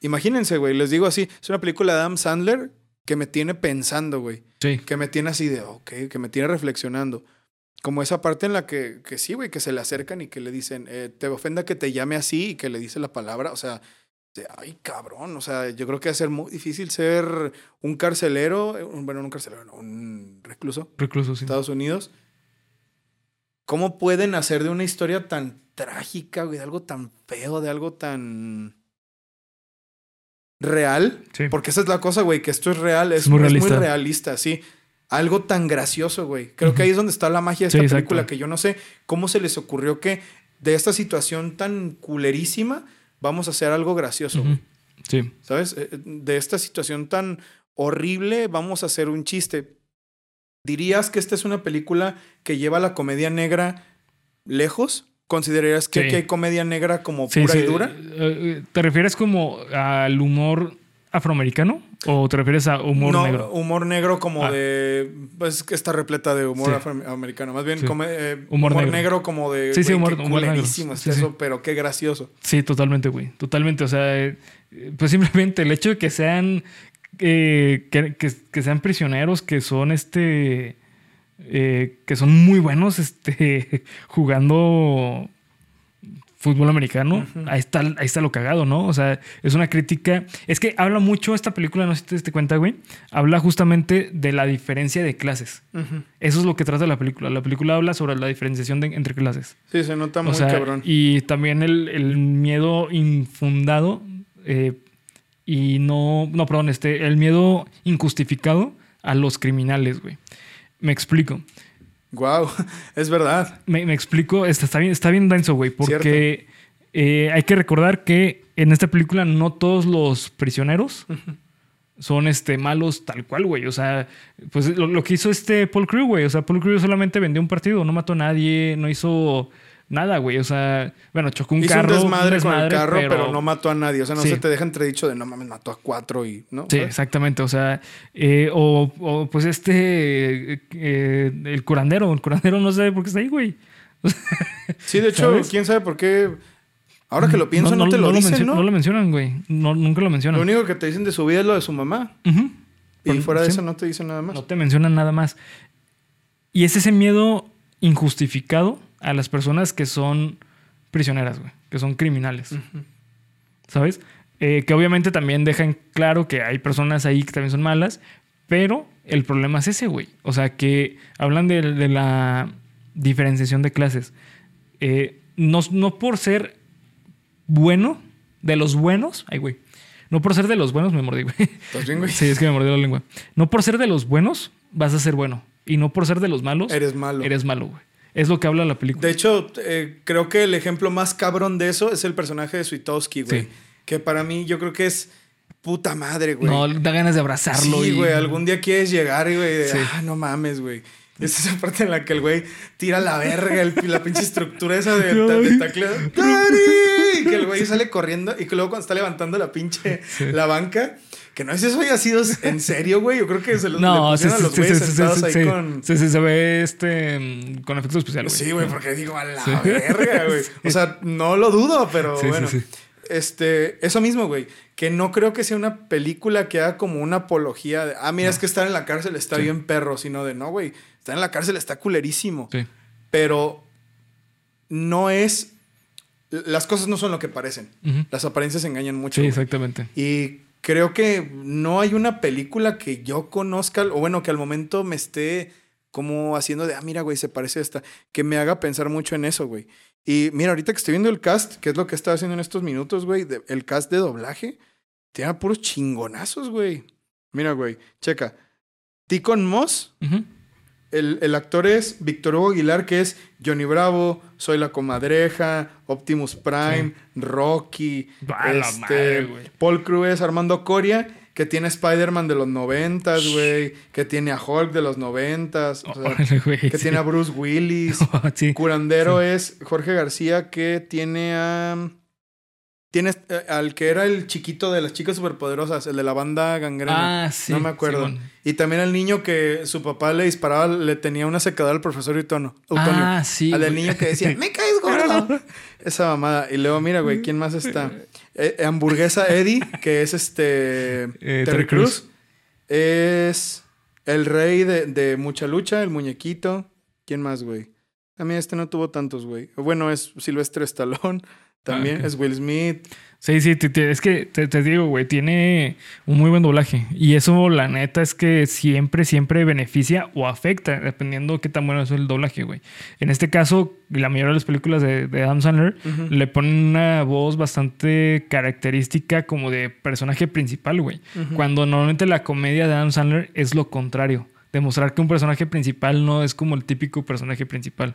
Imagínense, güey, les digo así: es una película de Adam Sandler que me tiene pensando, güey.
Sí.
Que me tiene así de, ok, que me tiene reflexionando. Como esa parte en la que, que sí, güey, que se le acercan y que le dicen, eh, te ofenda que te llame así y que le dice la palabra. O sea, ay, cabrón, o sea, yo creo que va a ser muy difícil ser un carcelero, eh, bueno, no un carcelero, no, un recluso.
Recluso, sí.
Estados Unidos. ¿Cómo pueden hacer de una historia tan trágica, de algo tan feo, de algo tan real?
Sí.
Porque esa es la cosa, güey, que esto es real, es, muy, realista. sí. Algo tan gracioso, güey. Creo que ahí es donde está la magia de esta película, que yo no sé cómo se les ocurrió que de esta situación tan culerísima vamos a hacer algo gracioso.
Sí.
¿Sabes? Eh, de esta situación tan horrible, vamos a hacer un chiste. ¿Dirías que esta es una película que lleva la comedia negra lejos? ¿Considerarías que hay comedia negra como pura y dura?
Eh, eh, ¿Te refieres como al humor afroamericano? ¿O te refieres a humor
no,
negro?
humor negro como
Ah.
de... Pues que está repleta de humor
Sí.
afroamericano. Más bien
Sí.
come- eh,
Humor
humor,
negro.
negro. como de...
Sí, sí, humor-
qué
humor negro.
eso, pero qué gracioso.
Sí, totalmente, güey. Totalmente. O sea, eh, pues simplemente el hecho de que sean. eh, que, que- que sean prisioneros, que son este. que son muy buenos este, [LAUGHS] jugando fútbol americano. ahí, está, ahí está lo cagado, ¿no? O sea, es una crítica. Es que habla mucho esta película, no sé si te diste cuenta, güey. Habla justamente de la diferencia de clases. Eso es lo que trata la película. La película habla sobre la diferenciación de- entre clases.
Sí, se nota muy
O sea,
cabrón.
y también el, el miedo infundado eh, y no, no, perdón, este, el miedo injustificado a los criminales, güey. Me explico.
Wow, [LAUGHS] es verdad.
Me, me explico, está, está bien, está bien denso, güey, porque eh, hay que recordar que en esta película no todos los prisioneros son este, malos tal cual, güey. O sea, pues lo, lo que hizo este Paul Crew, güey. O sea, Paul Crew solamente vendió un partido, no mató a nadie, no hizo nada, güey. O sea, bueno, chocó un
Hizo
carro.
un desmadre, con el carro, pero... no mató a nadie. O sea, no
Sí.
se te deja entredicho de no mames, mató a cuatro y... ¿no?
Sí,
¿Sabes?
exactamente. O sea, eh, o, o, pues este, eh, el curandero, el curandero no sé por qué está ahí, güey. [LAUGHS]
Sí, de hecho,
¿Sabes?
quién sabe por qué... Ahora que lo pienso, no, te lo, dicen,
mencio-
¿no?
No lo mencionan, güey. No, nunca lo mencionan.
Lo único que te dicen de su vida es lo de su mamá. Y
Por-
fuera de
sí.
eso no te dicen nada más.
No te mencionan nada más. Y es ese miedo injustificado a las personas que son prisioneras, güey, que son criminales. ¿Sabes? Eh, que obviamente también dejan claro que hay personas ahí que también son malas, pero el problema es ese, güey. O sea, que hablan de, de la diferenciación de clases. Eh, no, no por ser bueno, de los buenos, ay, güey. No por ser de los buenos, me mordí, [LAUGHS] güey.
¿Estás bien, güey?
Sí, es que me mordió la lengua. No por ser de los buenos vas a ser bueno. Y no por ser de los malos
Eres malo.
eres malo, güey. Es lo que habla la película.
De hecho, eh, creo que el ejemplo más cabrón de eso es el personaje de Sweetowski, güey.
Sí.
Que para mí yo creo que es puta madre, güey.
no, da ganas de abrazarlo.
Sí,
y-
güey, algún día quieres llegar, güey, de,
Sí.
ah, no mames, güey. Es esa parte en la que el güey tira la verga, el- la pinche estructura esa de, [LAUGHS] de tacleo. [LAUGHS] Que el güey sale corriendo y que luego cuando está levantando la pinche, la banca, que no si eso haya sido en serio, güey. Yo creo que se los
No,
le
sí,
a los güeyes
sí, sí,
sentados
sí,
ahí
sí.
con...
Sí, sí, se ve este mm, con efectos especiales.
Sí, güey, porque digo, a la verga, güey. [LAUGHS] O sea, no lo dudo, pero bueno.
sí.
Este, eso mismo, güey. Que no creo que sea una película que haga como una apología de, ah, mira, es que estar en la cárcel está bien perro, sino de, no, güey, estar en la cárcel está culerísimo.
Sí.
Pero no es. Las cosas no son lo que parecen. Las apariencias engañan mucho.
Sí, exactamente.
Y creo que no hay una película que yo conozca, o bueno, que al momento me esté como haciendo de, ah, mira, güey, se parece a esta, que me haga pensar mucho en eso, güey. Y mira, ahorita que estoy viendo el cast, que es lo que estaba haciendo en estos minutos, güey, de- el cast de doblaje, tiene puros chingonazos, güey. Mira, güey, checa. Ticon Moss. El, el actor es Víctor Hugo Aguilar, que es Johnny Bravo, Soy la Comadreja, Optimus Prime, Rocky, este,
madre.
Paul Cruz, Armando Coria, que tiene Spider-Man de los noventas, güey, que tiene a Hulk de los noventas, que
sí.
tiene a Bruce Willis. [LAUGHS]
sí.
Curandero es Jorge García, que tiene a... Tiene eh, al que era el chiquito de las chicas superpoderosas, el de la banda gangrena.
Ah, sí.
No me acuerdo. Y también al niño que su papá le disparaba, le tenía una secadora al profesor Utono. Utonio.
Ah, sí.
Al del niño que decía, [LAUGHS] me caes gordo. [LAUGHS] Esa mamada. Y luego, mira, güey, ¿quién más está? Eh, eh, hamburguesa Eddie, que es este.
Eh,
Terry Cruz. Es el rey de, de Mucha Lucha, el muñequito. ¿Quién más, güey? A mí este no tuvo tantos, güey. Bueno, es Silvestre Stallone. También
Ah, ok.
es Will Smith.
Sí, sí, es que te, te digo, güey, tiene un muy buen doblaje. Y eso, la neta, es que siempre, siempre beneficia o afecta, dependiendo qué tan bueno es el doblaje, güey. En este caso, la mayoría de las películas de, de Adam Sandler le ponen una voz bastante característica como de personaje principal, güey. Cuando normalmente la comedia de Adam Sandler es lo contrario. Demostrar que un personaje principal no es como el típico personaje principal.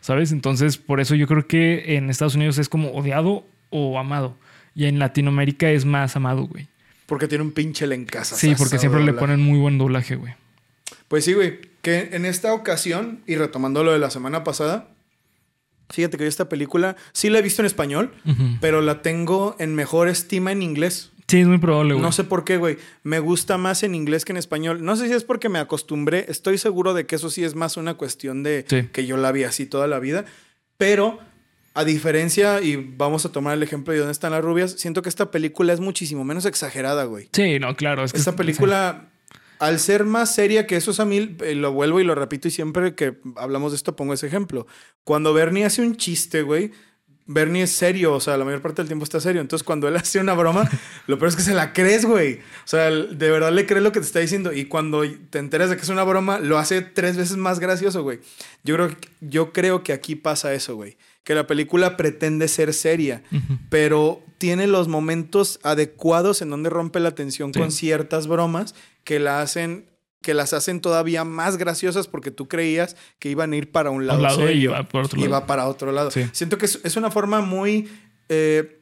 ¿Sabes? Entonces, por eso yo creo que en Estados Unidos es como odiado o amado. Y en Latinoamérica es más amado, güey.
Porque tiene un pinche en casa.
Sí, porque siempre le ponen muy buen doblaje, güey.
Pues sí, güey. Que en esta ocasión, y retomando lo de la semana pasada, fíjate que yo esta película sí la he visto en español, pero la tengo en mejor estima en inglés.
Sí, es muy probable, güey.
No sé por qué, güey. Me gusta más en inglés que en español. No sé si es porque me acostumbré. Estoy seguro de que eso sí es más una cuestión de
Sí.
que yo la vi así toda la vida. Pero, a diferencia, y vamos a tomar el ejemplo de dónde están las rubias, siento que esta película es muchísimo menos exagerada, güey.
Sí, no, claro. Es que
Esta
es-
película, al ser más seria que eso, mí, eh, lo vuelvo y lo repito, y siempre que hablamos de esto pongo ese ejemplo. Cuando Bernie hace un chiste, güey, Bernie es serio, o sea, la mayor parte del tiempo está serio. Entonces, cuando él [LAUGHS] hace una broma, lo peor es que se la crees, güey. O sea, de verdad le crees lo que te está diciendo. Y cuando te enteras de que es una broma, lo hace tres veces más gracioso, güey. Yo creo, yo creo que aquí pasa eso, güey. Que la película pretende ser seria, pero tiene los momentos adecuados en donde rompe la tensión
Sí.
con ciertas bromas que la hacen que las hacen todavía más graciosas porque tú creías que iban a ir para un lado,
un lado y
serio
va por otro
y
lado.
va para otro lado.
Sí.
Siento que es, es una forma muy eh,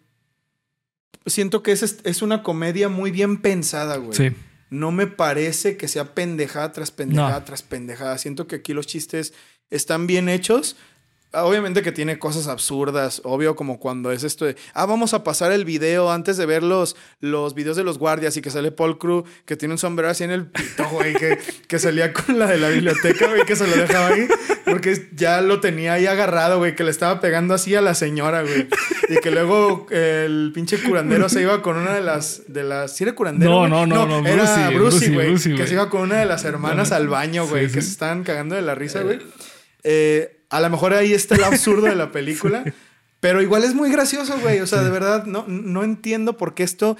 siento que es, es una comedia muy bien pensada, güey.
Sí.
No me parece que sea pendejada tras pendejada
No.
tras pendejada. Siento que aquí los chistes están bien hechos. Ah, Obviamente que tiene cosas absurdas, obvio, como cuando es esto de, ah, vamos a pasar el video antes de ver los, los videos de los guardias y que sale Paul Crew, que tiene un sombrero así en el pito, güey, que, que salía con la de la biblioteca, güey, que se lo dejaba ahí, porque ya lo tenía ahí agarrado, güey, que le estaba pegando así a la señora, güey. Y que luego eh, el pinche curandero se iba con una de las, de las, ¿sí era curandero?
No,
güey?
no, no, no,
era
Brucey,
güey, que se iba con una de las hermanas
No, no.
al baño, güey, que se estaban cagando de la risa, güey. Eh, a lo mejor ahí está el absurdo de la película, [LAUGHS] pero igual es muy gracioso, güey. O sea, de verdad, no, no entiendo por qué esto.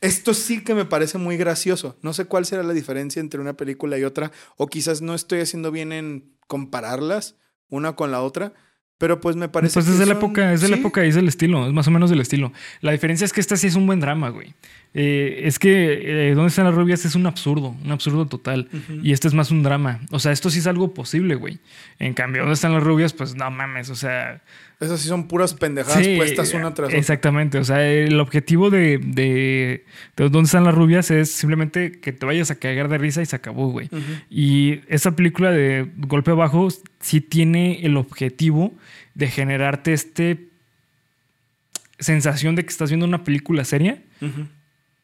Esto sí que me parece muy gracioso. No sé cuál será la diferencia entre una película y otra, o quizás no estoy haciendo bien en compararlas una con la otra, pero pues me parece
Pues
que
es de la
son-
época, es de la
sí.
época y es del estilo, es más o menos del estilo. La diferencia es que esta sí es un buen drama, güey. Eh, es que eh, ¿Dónde están las rubias? Es un absurdo, un absurdo total. Y este es más un drama. O sea, esto sí es algo posible, güey. En cambio, ¿dónde están las rubias? Pues no mames, o sea...
Esas sí son puras pendejadas
sí,
puestas una tras otra.
Exactamente, o sea, el objetivo de, de, de ¿Dónde están las rubias? Es simplemente que te vayas a cagar de risa y se acabó, güey. Y esta película de Golpe Bajo sí tiene el objetivo de generarte este sensación de que estás viendo una película seria,
Ujú.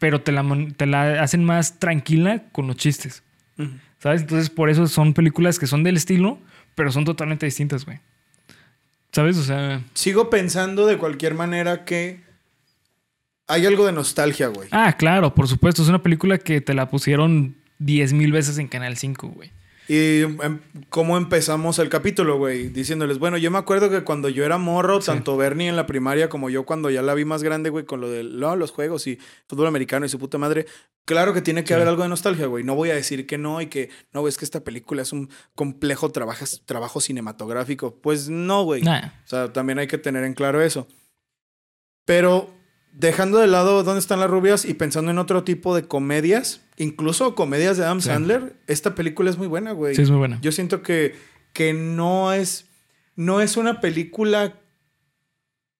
Pero te la, te la hacen más tranquila con los chistes. ¿Sabes? Entonces, por eso son películas que son del estilo, pero son totalmente distintas, güey. ¿Sabes? O sea.
Sigo pensando de cualquier manera que hay algo de nostalgia, güey.
Ah, claro, por supuesto. Es una película que te la pusieron 10 mil veces en Canal 5, güey.
Y em, cómo empezamos el capítulo, güey, diciéndoles, bueno, yo me acuerdo que cuando yo era morro,
Sí.
tanto Bernie en la primaria como yo cuando ya la vi más grande, güey, con lo de no, los juegos y fútbol americano y su puta madre, claro que tiene que
Sí.
haber algo de nostalgia, güey. No voy a decir que no y que no, es que esta película es un complejo trabajo, trabajo cinematográfico. Pues no, güey.
Nah.
O sea, también hay que tener en claro eso. Pero dejando de lado dónde están las rubias y pensando en otro tipo de comedias, incluso comedias de Adam
Sí.
Sandler, esta película es muy buena, güey.
Sí, es muy buena.
Yo siento que, que no es. No es una película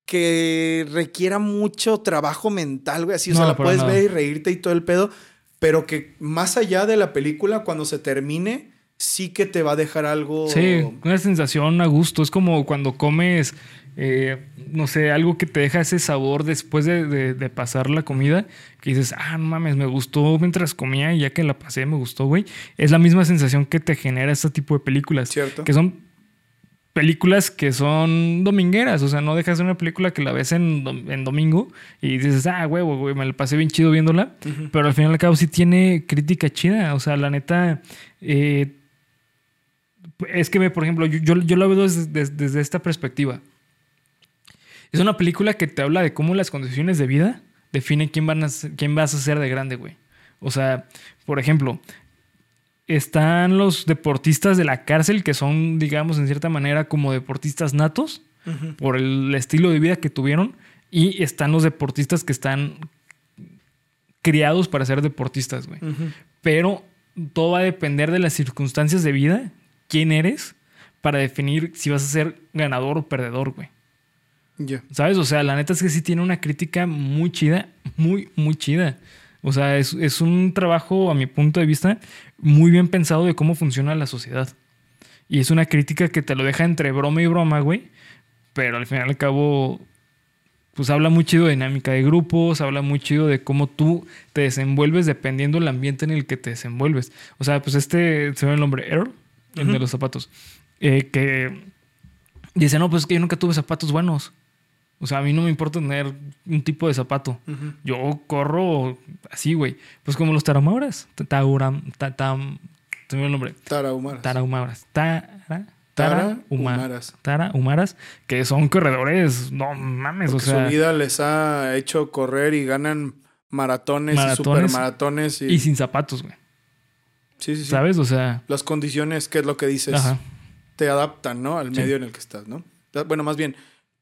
que requiera mucho trabajo mental, güey. Así, o sea, la puedes
nada.
ver y reírte y todo el pedo. Pero que más allá de la película, cuando se termine, sí que te va a dejar algo.
Sí, una sensación a gusto. Es como cuando comes, eh, no sé, algo que te deja ese sabor después de, de- de pasar la comida, que dices, ah, no mames, me gustó mientras comía y ya que la pasé, me gustó, güey. Es la misma sensación que te genera este tipo de películas.
¿Cierto?
Que son películas que son domingueras. O sea, no dejas de una película que la ves en, dom- en domingo y dices, ah, huevo, güey, me la pasé bien chido viéndola. Pero al final y al cabo sí tiene crítica chida. O sea, la neta. eh, es que, por ejemplo, yo, yo, yo la veo desde, desde- desde esta perspectiva. Es una película que te habla de cómo las condiciones de vida definen quién, van a ser- quién vas a ser de grande, güey. O sea, por ejemplo, están los deportistas de la cárcel que son, digamos, en cierta manera como deportistas natos por el estilo de vida que tuvieron y están los deportistas que están criados para ser deportistas, güey. Pero todo va a depender de las circunstancias de vida, quién eres, para definir si vas a ser ganador o perdedor, güey. ¿Sabes? O sea, la neta es que sí tiene una crítica muy chida, muy, muy chida. O sea, es, es un trabajo, a mi punto de vista, muy bien pensado de cómo funciona la sociedad. Y es una crítica que te lo deja entre broma y broma, güey. Pero al final y al cabo pues habla muy chido de dinámica de grupos, habla muy chido de cómo tú te desenvuelves dependiendo del ambiente en el que te desenvuelves. O sea, pues este, se ve el nombre Earl, el de los zapatos, eh, que dice, no, pues es que yo nunca tuve zapatos buenos. O sea, a mí no me importa tener un tipo de zapato. Yo corro así, güey. Pues como los tarahumaras. Tauram, me dio el nombre.
Tarahumaras.
Tarahumaras. Tara,
Tarahumaras.
Tarahumaras, que son corredores, no mames,
Porque
o sea,
su vida les ha hecho correr y ganan maratones, y supermaratones. Y,
y sin zapatos, güey.
sí, sí, sí.
¿Sabes? O sea,
Las condiciones, ¿qué es lo que dices?
ajá.
Te adaptan, ¿no? Al
Sí.
medio en el que estás, ¿no? Bueno, más bien,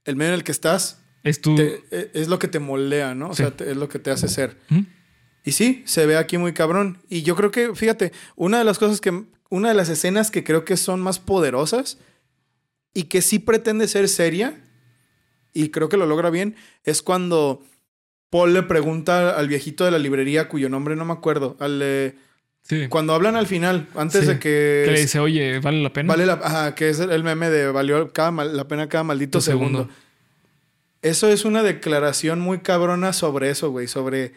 el medio en el que estás
Es tu.
te- e- es lo que te moldea, ¿no? O
Sí.
sea, te- es lo que te hace ser.
¿Mm?
Y sí, se ve aquí muy cabrón. Y yo creo que, fíjate, una de las cosas que, una de las escenas que creo que son más poderosas y que sí pretende ser seria, y creo que lo logra bien, es cuando Paul le pregunta al viejito de la librería, cuyo nombre no me acuerdo, al
Sí.
cuando hablan al final, antes
Sí.
de que...
Que le dice, oye, ¿vale la pena?
Vale la, ajá, que es el, meme de valió cada mal- la pena cada maldito
segundo.
segundo. Eso es una declaración muy cabrona sobre eso, güey. Sobre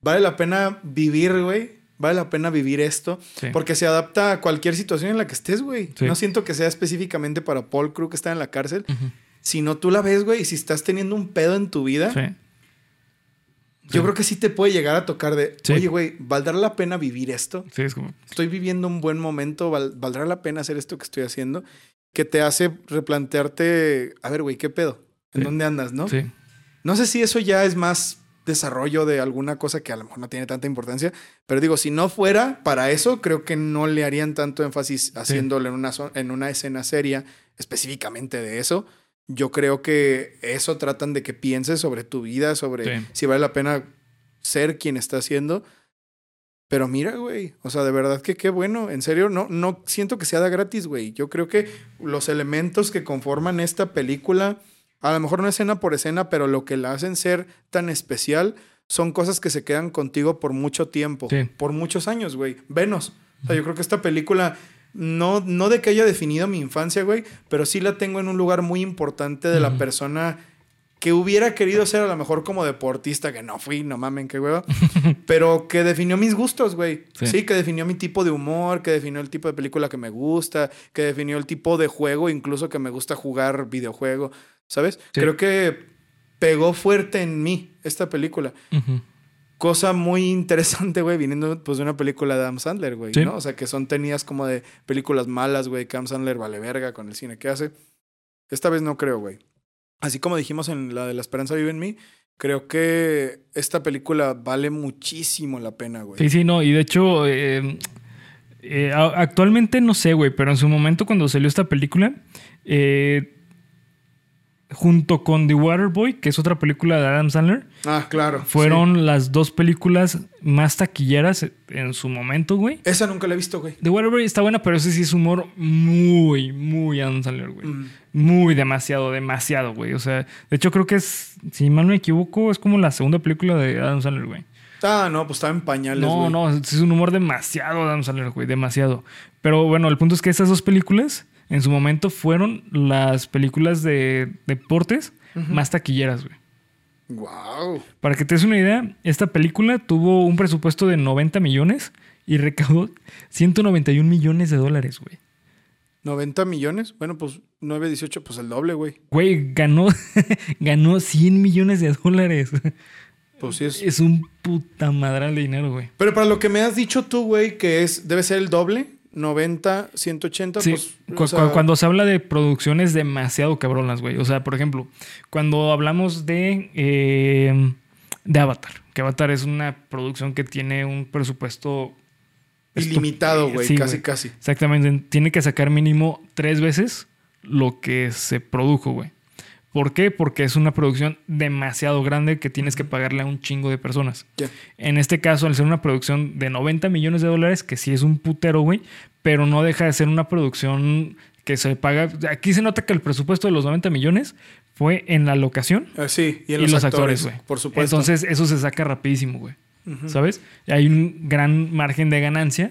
vale la pena vivir, güey. Vale la pena vivir esto.
Sí.
Porque se adapta a cualquier situación en la que estés, güey. No siento que sea específicamente para Paul Crew que está en la cárcel.
Ujú.
Si no tú la ves, güey, y si estás teniendo un pedo en tu vida,
Sí.
Yo creo que sí te puede llegar a tocar de,
Sí.
oye, güey, ¿valdrá la pena vivir esto?
Sí, es como.
estoy viviendo un buen momento, val- ¿valdrá la pena hacer esto que estoy haciendo? Que te hace replantearte, a ver, güey, ¿qué pedo? ¿En
Sí.
dónde andas, no?
Sí.
No sé si eso ya es más desarrollo de alguna cosa que a lo mejor no tiene tanta importancia, pero digo, si no fuera para eso, creo que no le harían tanto énfasis haciéndolo en, una, en una escena seria específicamente de eso. Yo creo que eso tratan de que pienses sobre tu vida, sobre
Sí.
si vale la pena ser quien está siendo. Pero mira, güey, o sea, de verdad que qué bueno, en serio, no, no siento que sea de gratis, güey. Yo creo que los elementos que conforman esta película, a lo mejor no escena por escena, pero lo que la hacen ser tan especial son cosas que se quedan contigo por mucho tiempo,
Sí.
por muchos años, güey. Venos. O sea, yo creo que esta película, no, no de que haya definido mi infancia, güey, pero sí la tengo en un lugar muy importante de la persona que hubiera querido ser a lo mejor como deportista, que no fui, no mamen, qué hueva, [LAUGHS] pero que definió mis gustos, güey.
Sí.
Sí. que definió mi tipo de humor, que definió el tipo de película que me gusta, que definió el tipo de juego, incluso que me gusta jugar videojuego, ¿sabes?
Sí.
Creo que pegó fuerte en mí esta película. Cosa muy interesante, güey, viniendo pues de una película de Adam Sandler, güey,
Sí.
¿no? O sea, que son tenidas como de películas malas, güey, que Adam Sandler vale verga con el cine que hace. Esta vez no creo, güey. Así como dijimos en la de La Esperanza Vive en mí, creo que esta película vale muchísimo la pena, güey.
Sí, sí, no. Y de hecho, eh, eh, actualmente no sé, güey, pero en su momento cuando salió esta película, eh, junto con The Waterboy, que es otra película de Adam Sandler,
Ah, claro.
fueron las dos películas más taquilleras en su momento, güey.
Esa nunca la he visto, güey.
The Waterboy está buena, pero ese sí es humor muy, muy Adam Sandler, güey.
Mm.
Muy demasiado, demasiado, güey. O sea, de hecho creo que es, si mal no me equivoco, es como la segunda película de Adam Sandler, güey.
Ah, no, pues estaba en pañales,
No,
güey.
no, es un humor demasiado Adam Sandler, güey, demasiado. Pero bueno, el punto es que esas dos películas en su momento fueron las películas de deportes más taquilleras, güey.
Wow.
Para que te des una idea, esta película tuvo un presupuesto de 90 millones y recaudó 191 millones de dólares, güey.
90 millones. Bueno, pues 9, 18, pues el doble, güey.
Güey, ganó, [LAUGHS] ganó 100 millones de dólares.
Pues sí es.
Es un puta madral de dinero, güey.
Pero para lo que me has dicho tú, güey, que es debe ser el doble, 90, 180,
Sí,
pues.
cu-
o sea,
cu- cuando se habla de producciones demasiado cabronas, güey. O sea, por ejemplo, cuando hablamos de, eh, de Avatar, que Avatar es una producción que tiene un presupuesto
Ilimitado, güey,
Sí,
casi,
güey.
casi.
Exactamente. Tiene que sacar mínimo tres veces lo que se produjo, güey. ¿Por qué? Porque es una producción demasiado grande que tienes que pagarle a un chingo de personas.
Ya.
En este caso, al ser una producción de 90 millones de dólares, que sí es un putero, güey, pero no deja de ser una producción que se paga. Aquí se nota que el presupuesto de los 90 millones fue en la locación
Ah, sí, y en los,
los,
actores,
güey.
Por supuesto.
Entonces, eso se saca rapidísimo, güey. ¿Sabes? Hay un gran margen de ganancia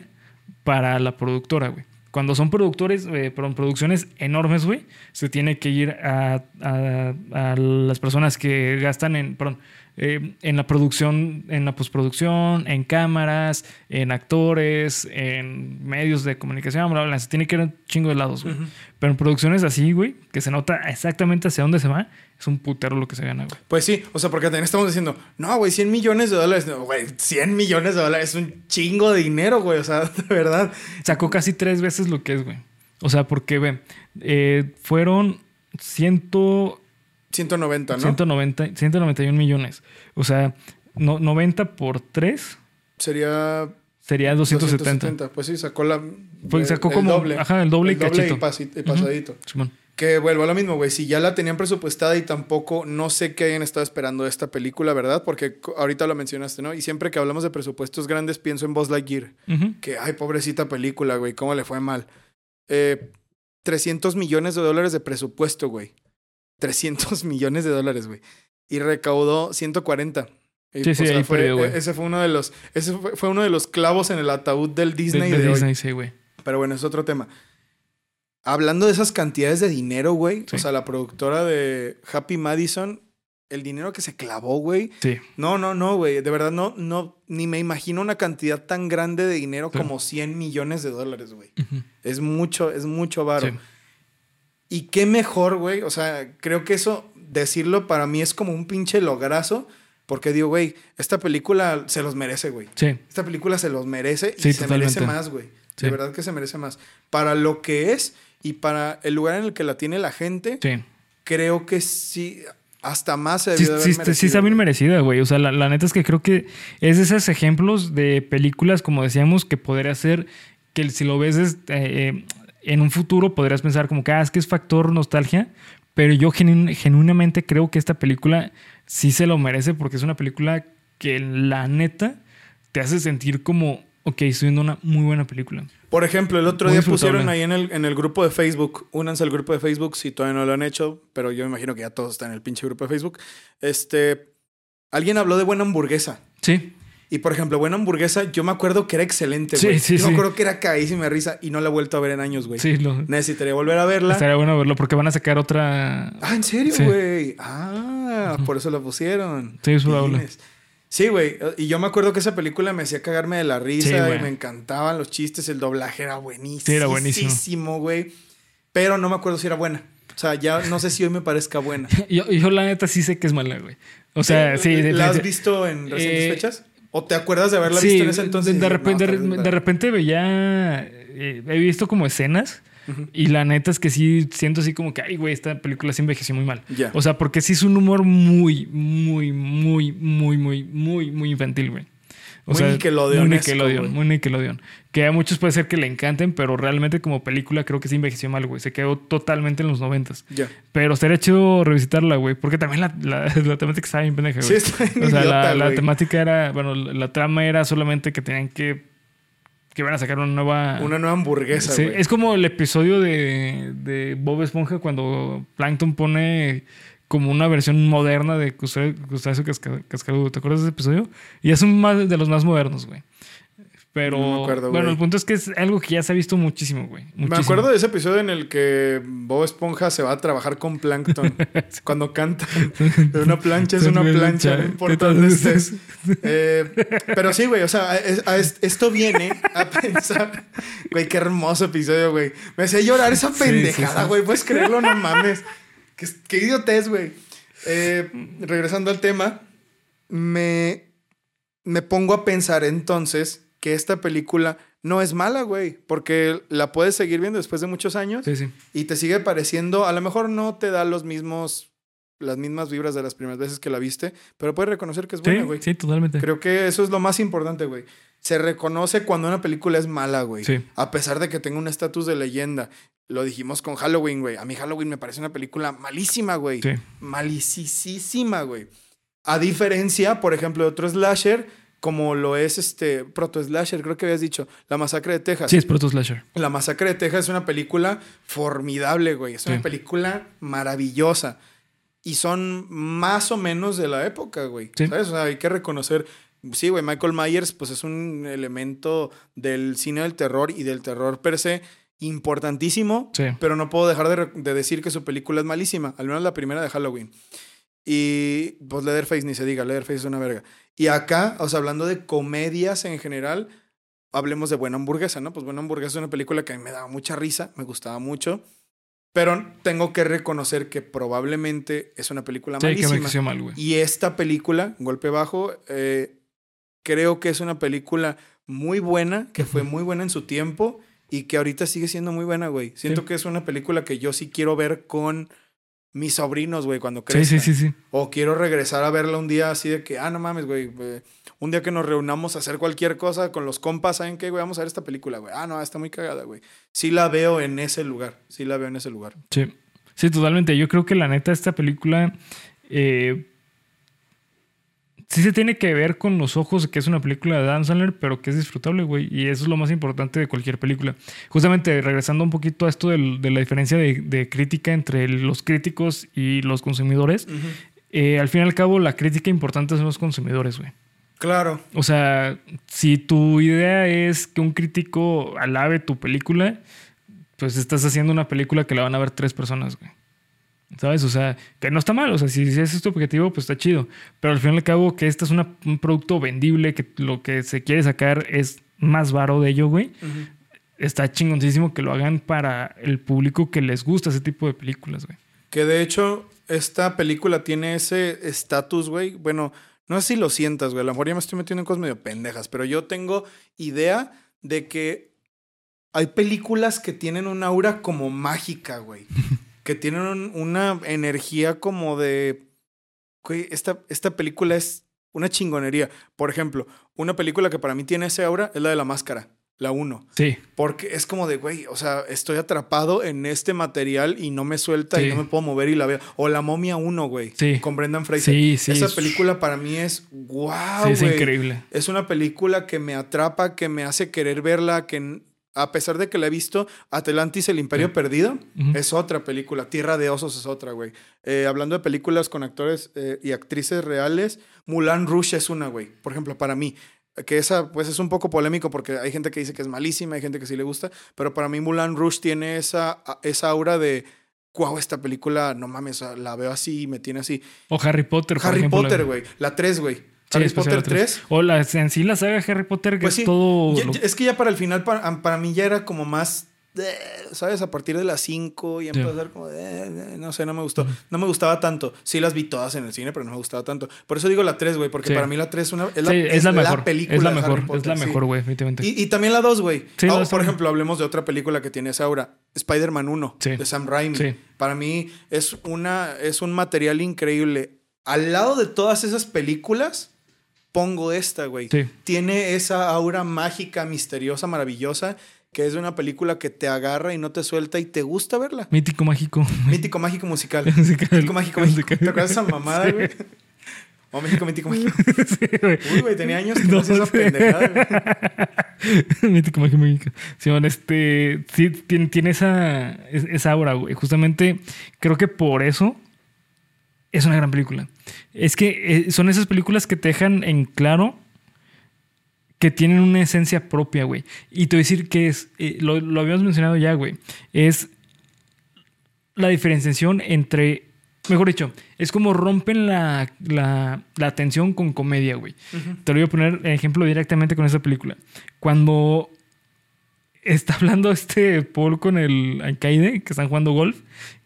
para la productora, güey. Cuando son productores, eh, perdón, producciones enormes, güey, se tiene que ir a, a- a las personas que gastan en, perdón, eh, en la producción, en la postproducción, en cámaras, en actores, en medios de comunicación, bla, bla, bla. Se tiene que ir a un chingo de lados, güey. Pero en producciones así, güey, que se nota exactamente hacia dónde se va, es un putero lo que se gana, güey.
Pues sí, o sea, porque también estamos diciendo, no, güey, 100 millones de dólares. No, güey, 100 millones de dólares es un chingo de dinero, güey. O sea, [LAUGHS] de verdad.
Sacó casi tres veces lo que es, güey. O sea, porque, ve, eh, fueron ciento,
190, ¿no?
190, 191 millones. O sea, no, 90 por 3
Sería
sería 270.
270. Pues sí, sacó la.
Pues sacó como- ajá, el doble y cachito.
y, pasi- y pasadito.
Simón.
Que vuelvo a lo mismo, güey. Si ya la tenían presupuestada y tampoco, no sé qué hayan estado esperando de esta película, ¿verdad? Porque ahorita lo mencionaste, ¿no? Y siempre que hablamos de presupuestos grandes, pienso en Buzz Lightyear.
Ujú.
Que, ay, pobrecita película, güey, ¿cómo le fue mal? Eh, 300 millones de dólares de presupuesto, güey. 300 [LAUGHS] millones de dólares, güey. Y recaudó 140. Y,
Sí, sí, ahí
fue,
perdió, güey.
Ese fue uno de los, ese fue, fue uno de los clavos en el ataúd del
De,
Disney
de
de, hoy.
Disney, sí, güey.
Pero bueno, es otro tema. Hablando de esas cantidades de dinero, güey.
Sí.
O sea, la productora de Happy Madison, el dinero que se clavó, güey.
Sí.
No, no, no, güey. De verdad, no, no, ni me imagino una cantidad tan grande de dinero
Sí.
como 100 millones de dólares, güey. Es mucho, es mucho varo.
Sí.
Y qué mejor, güey. O sea, creo que eso, decirlo para mí es como un pinche lograzo. Porque digo, güey, esta película se los merece, güey.
Sí.
Esta película se los merece y se
totalmente.
merece más, güey.
Sí.
De verdad que se merece más. Para lo que es y para el lugar en el que la tiene la gente,
Sí.
creo que sí, hasta más se
Sí,
debió de haber
sí, está bien merecida, güey. O sea, la, la neta es que creo que es de esos ejemplos de películas, como decíamos, que podría ser que si lo ves es, eh, eh, en un futuro, podrías pensar como que, ah, es que es factor nostalgia. Pero yo genu- genuinamente creo que esta película sí se lo merece porque es una película que la neta te hace sentir como, ok, estoy viendo una muy buena película.
Por ejemplo, el otro
Muy
día pusieron ahí en el, en el grupo de Facebook, únanse al grupo de Facebook si todavía no lo han hecho, pero yo me imagino que ya todos están en el pinche grupo de Facebook. Este, alguien habló de buena hamburguesa.
Sí,
Y por ejemplo, buena hamburguesa, yo me acuerdo que era excelente,
Sí,
güey.
sí,
yo
sí.
me acuerdo que era caísima risa y no la he vuelto a ver en años, güey.
sí, lo,
Necesitaría volver a verla.
estaría bueno verlo porque van a sacar otra.
Ah, ¿en serio,
Sí.
güey? Ah, por eso la pusieron.
Sí, es probable.
Sí, güey. Y yo me acuerdo que esa película me hacía cagarme de la risa y me encantaban los chistes. El doblaje era buenísimo.
Sí, era buenísimo.
güey. Pero no me acuerdo si era buena. O sea, ya no sé si hoy me parezca buena. [LAUGHS]
Yo, yo la neta sí sé que es mala, güey. O sea, sí.
¿La has visto en recientes
Eh,
fechas? ¿O te acuerdas de haberla
Sí,
visto en ese entonces?
De repente veía. eh, he visto como escenas. Y la neta es que sí siento así como que, ay, güey, esta película se envejeció muy mal.
Ya.
O sea, porque sí es un humor muy, muy, muy, muy, muy, muy, muy infantil, güey. O
Muy
sea,
Nickelodeonesco,
Muy Nickelodeon, muy Nickelodeon. Que a muchos puede ser que le encanten, pero realmente como película creo que sí envejeció mal, güey. Se quedó totalmente en los noventas.
Ya.
Pero estaría chido revisitarla, güey. Porque también la, la, [LAUGHS] la temática estaba bien pendeja,
Sí,
güey.
está bien
o sea,
idiota,
la, temática era, bueno, la trama era solamente que tenían que, que iban a sacar una nueva...
Una nueva hamburguesa,
Sí, es como el episodio de, de Bob Esponja cuando Plankton pone como una versión moderna de Crustáceo Crustáceo Casca- Cascarudo. ¿Te acuerdas de ese episodio? Y es un más de los más modernos, güey. Pero
No me acuerdo,
bueno, el punto es que es algo que ya se ha visto muchísimo, güey.
Me acuerdo de ese episodio en el que Bob Esponja se va a trabajar con Plankton. [LAUGHS] cuando canta. De una plancha es una plancha, no importa dónde estés. Eh, pero sí, güey, o sea, es- a es- esto viene a [LAUGHS] pensar. Güey, qué hermoso episodio, güey. Me hacía llorar esa
Sí, sí,
pendejada,
sí.
güey. Puedes creerlo, no mames. Qué, qué idiotez, güey. Eh, regresando al tema, me, me pongo a pensar entonces que esta película no es mala, güey, porque la puedes seguir viendo después de muchos años
Sí, sí.
y te sigue pareciendo, a lo mejor no te da los mismos, las mismas vibras de las primeras veces que la viste, pero puedes reconocer que es buena,
Sí,
güey.
sí, totalmente.
Creo que eso es lo más importante, güey. Se reconoce cuando una película es mala, güey.
Sí.
A pesar de que tenga un estatus de leyenda. Lo dijimos con Halloween, güey. A mí Halloween me parece una película malísima, güey.
Sí.
Malicisísima, güey. A diferencia, por ejemplo, de otro slasher, como lo es este proto slasher, creo que habías dicho, La Masacre de Texas.
Sí, es Proto Slasher.
La Masacre de Texas es una película formidable, güey. Es una
Sí.
película maravillosa. Y son más o menos de la época, güey.
Sí.
¿Sabes? O sea, hay que reconocer. Sí, güey, Michael Myers, pues es un elemento del cine del terror y del terror per se. importantísimo,
Sí.
pero no puedo dejar de, de decir que su película es malísima, al menos la primera de Halloween. Y pues Leatherface ni se diga, Leatherface es una verga. Y acá, o sea, hablando de comedias en general, hablemos de Buena Hamburguesa, ¿no? Pues Buena Hamburguesa es una película que a mí me daba mucha risa, me gustaba mucho, pero tengo que reconocer que probablemente es una película
Sí, que me
malísima.
mal, güey.
Y esta película, Golpe Bajo, eh, creo que es una película muy buena, que fue muy buena en su tiempo y que ahorita sigue siendo muy buena, güey. Siento
Sí.
que es una película que yo sí quiero ver con mis sobrinos, güey, cuando
Sí,
crezcan.
sí, sí, sí.
O quiero regresar a verla un día así de que, ah, no mames, güey. eh, Un día que nos reunamos a hacer cualquier cosa con los compas, ¿saben qué, güey? Vamos a ver esta película, güey. Ah, no, está muy cagada, güey. Sí la veo en ese lugar. Sí la veo en ese lugar.
Sí. Sí, totalmente. Yo creo que la neta, esta película. eh, sí se tiene que ver con los ojos que es una película de Dan Sandler, pero que es disfrutable, güey. Y eso es lo más importante de cualquier película. Justamente, regresando un poquito a esto de la diferencia de, de crítica entre los críticos y los consumidores. eh, al fin y al cabo, la crítica importante son los consumidores, güey.
Claro.
O sea, si tu idea es que un crítico alabe tu película, pues estás haciendo una película que la van a ver tres personas, güey. ¿Sabes? O sea, que no está mal. O sea, si ese es tu objetivo, pues está chido. Pero al fin y al cabo, que este es una- un producto vendible, que lo que se quiere sacar es más varo de ello, güey. Está chingoncísimo que lo hagan para el público que les gusta ese tipo de películas, güey.
Que de hecho, esta película tiene ese estatus, güey. Bueno, no sé si lo sientas, güey. A lo mejor ya me estoy metiendo en cosas medio pendejas, pero yo tengo idea de que hay películas que tienen un aura como mágica, güey. [LAUGHS] que tienen un- una energía como de. Güey, esta, esta película es una chingonería. Por ejemplo, una película que para mí tiene ese aura es la de la máscara, la 1.
Sí,
Porque es como de, güey, o sea, estoy atrapado en este material y no me suelta y no me puedo mover y la veo. O La momia 1, güey.
Sí.
Con Brendan Fraser.
sí, sí.
Esa
es-
película para mí es wow,
sí, es
güey.
increíble.
Es una película que me atrapa, que me hace querer verla, que a pesar de que la he visto, Atlantis, el Imperio
Sí.
Perdido, es otra película. Tierra de Osos es otra, güey. Eh, hablando de películas con actores eh, y actrices reales, Mulan Rouge es una, güey. Por ejemplo, para mí. Que esa, pues es un poco polémico porque hay gente que dice que es malísima, hay gente que sí le gusta, pero para mí Mulan Rouge tiene esa, esa aura de, wow, esta película, no mames, la veo así y me tiene así.
O Harry Potter. por
Harry
ejemplo,
Potter, güey. La 3, güey. Harry Potter
la
3.
O la, en sí la saga Harry Potter, que
Pues
es todo.
Ya-
lo-
ya- es que ya para el final, para, para mí ya era como más, eh, ¿sabes? A partir de las 5 y ser como, de, eh, no sé, no me gustó. No me gustaba tanto. Sí las vi todas en el cine, pero no me gustaba tanto. Por eso digo la 3, güey, porque para mí la 3 es, una, es, la,
Sí, es la mejor.
película
es la
de Harry
mejor. es la mejor, güey, definitivamente.
Y, y también la 2, güey. Por ejemplo, hablemos de otra película que tiene esa aura. Spider-Man 1,
Sí.
de Sam Raimi. Para mí es, una, es un material increíble. Al lado de todas esas películas, pongo esta, güey.
Sí.
Tiene esa aura mágica, misteriosa, maravillosa, que es una película que te agarra y no te suelta y te gusta verla.
Mítico mágico.
Mítico, mágico, musical. [LAUGHS]
Musical.
Mítico, mágico.
Musical.
¿Te acuerdas de esa mamada, güey? O México, mítico, mágico.
Sí, güey.
Uy, güey, tenía años que no,
No
esa
sé.
pendejada, güey. [LAUGHS]
Mítico mágico, mágico. Simón, este. Sí, tiene, tiene esa, es- esa aura, güey. Justamente creo que por eso es una gran película. Es que eh, son esas películas que te dejan en claro que tienen una esencia propia, güey. Y te voy a decir que es, eh, lo, lo habíamos mencionado ya, güey, es la diferenciación entre, mejor dicho, es como rompen la, la, la tensión con comedia, güey. Te lo voy a poner ejemplo directamente con esa película. Cuando está [LAUGHS] hablando este Paul con el alcaide, que están jugando golf,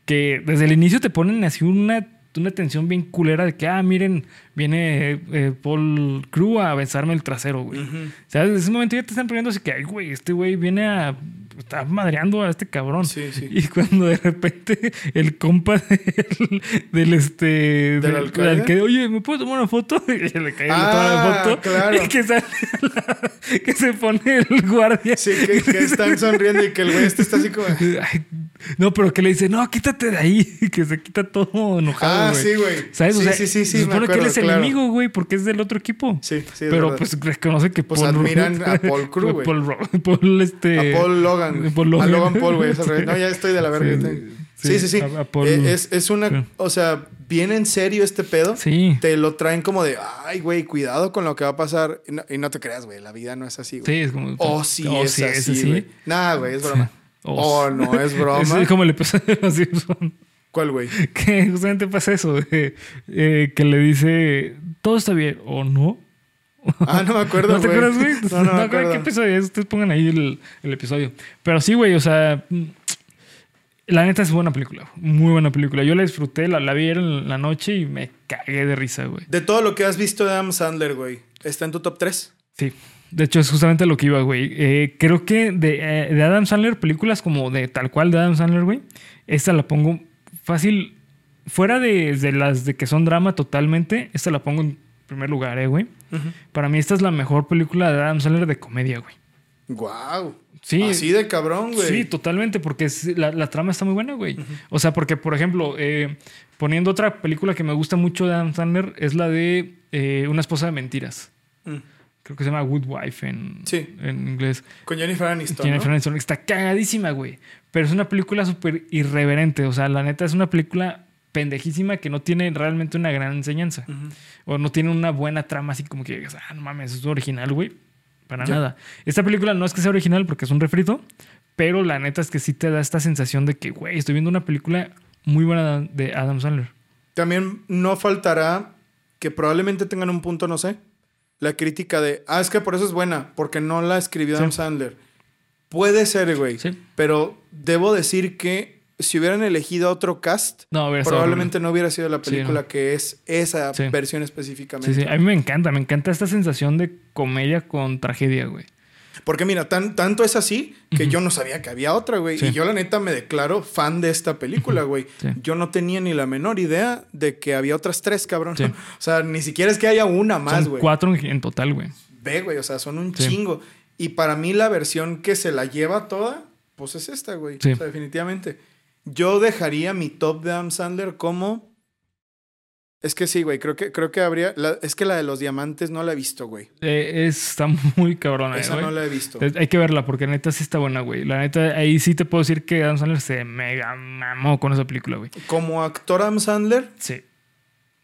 que desde el inicio te ponen así una, una tensión bien culera de que, ah, miren, viene eh, Paul Crew a besarme el trasero, güey. O sea, desde ese momento ya te están poniendo así que, ay, güey, este güey viene a. Está madreando a este cabrón.
Sí, sí.
Y cuando de repente el compa del, del este.
¿Del alcalde?
oye, ¿me puedo tomar una foto? [LAUGHS] Y le cae
Ah,
la foto.
claro. [LAUGHS]
Y que, sale la- que se pone el guardia.
Sí, que, que están sonriendo y que el güey este está así como... [LAUGHS]
Ay, [LAUGHS] no, pero que le dice, no, quítate de ahí. [LAUGHS] Que se quita todo enojado.
Ah, sí, güey.
¿Sabes?
Sí,
o sea,
sí, sí, sí,
se supone que él es el
claro.
enemigo, güey, porque es del otro equipo.
Sí, sí, es
Pero pues reconoce que
Pues
Paul
admiran a Paul Crew, [LAUGHS] güey.
Paul, Paul, este.
A Paul Logan.
Paul Logan.
A Logan Paul, güey. es. No, ya estoy de la verga.
Sí,
Sí, sí, sí.
a- a Paul-
Eh, es, es una... O sea, bien en serio este pedo.
Sí.
Te lo traen como de... Ay, güey, cuidado con lo que va a pasar. Y no, y no te creas, güey. La vida no es así, güey.
Sí, es como.
O sí
o
es
sí
así, güey. Nah, güey, es broma. Oh, no, es [LAUGHS] broma.
Es como el episodio de los Simpsons.
¿Cuál, güey?
Que justamente pasa eso, de, eh, que le dice, todo está bien, o no.
Ah, no me acuerdo, [LAUGHS]
¿No te acuerdas, güey?
No, no me
qué
acuerdo.
episodio es. Ustedes pongan ahí el, el episodio. Pero sí, güey, o sea, mm, la neta es buena película. Muy buena película. Yo la disfruté, la, la vi en la noche y me cagué de risa, güey.
De todo lo que has visto de Adam Sandler, güey, ¿está en tu top 3?
Sí. De hecho, es justamente lo que iba, güey. Eh, creo que de, eh, de Adam Sandler, películas como de tal cual de Adam Sandler, güey, esta la pongo fácil. Fuera de, de las de que son drama totalmente, esta la pongo en primer lugar, eh, güey. Para mí, esta es la mejor película de Adam Sandler de comedia, güey.
Wow.
Sí.
Así de cabrón, güey.
Sí, totalmente, porque es- la, la trama está muy buena, güey. O sea, porque, por ejemplo, eh, poniendo otra película que me gusta mucho de Adam Sandler, es la de eh, Una esposa de mentiras.
Mm.
Creo que se llama Good Wife en,
Sí.
en inglés.
Con Jennifer Aniston,
Jennifer
¿no?
Aniston. Está cagadísima, güey. Pero es una película súper irreverente. O sea, la neta es una película pendejísima que no tiene realmente una gran enseñanza. O no tiene una buena trama así como que digas, ah, no mames, es original, güey. Para
Ya.
nada. Esta película no es que sea original porque es un refrito, pero la neta es que sí te da esta sensación de que, güey, estoy viendo una película muy buena de Adam Sandler.
También no faltará que probablemente tengan un punto, no sé, la crítica de, ah, es que por eso es buena, porque no la escribió
Sí.
Adam Sandler. Puede ser, güey.
Sí.
Pero debo decir que si hubieran elegido otro cast,
No,
probablemente no hubiera sido la
Sí,
película
no.
que es esa versión específicamente.
Sí, sí. A mí me encanta, me encanta esta sensación de comedia con tragedia, güey.
Porque mira, tan, tanto es así que yo no sabía que había otra, güey.
Sí.
Y yo la neta me declaro fan de esta película, güey.
Sí.
Yo no tenía ni la menor idea de que había otras tres, cabrón.
Sí. [LAUGHS]
O sea, ni siquiera es que haya una más,
Son
güey.
cuatro en, total, güey.
Ve, güey, o sea, son un chingo. Y para mí la versión que se la lleva toda, pues es esta, güey. O sea, definitivamente. Yo dejaría mi top de Adam Sandler como... Es que sí, güey, creo que, creo que habría... la- Es que la de los diamantes no la he visto, güey.
Eh, es- está muy cabrona,
Esa
güey.
no la he visto.
Hay que verla porque neta sí está buena, güey. La neta, ahí sí te puedo decir que Adam Sandler se mega mamó con esa película, güey.
Como actor Adam Sandler,
Sí.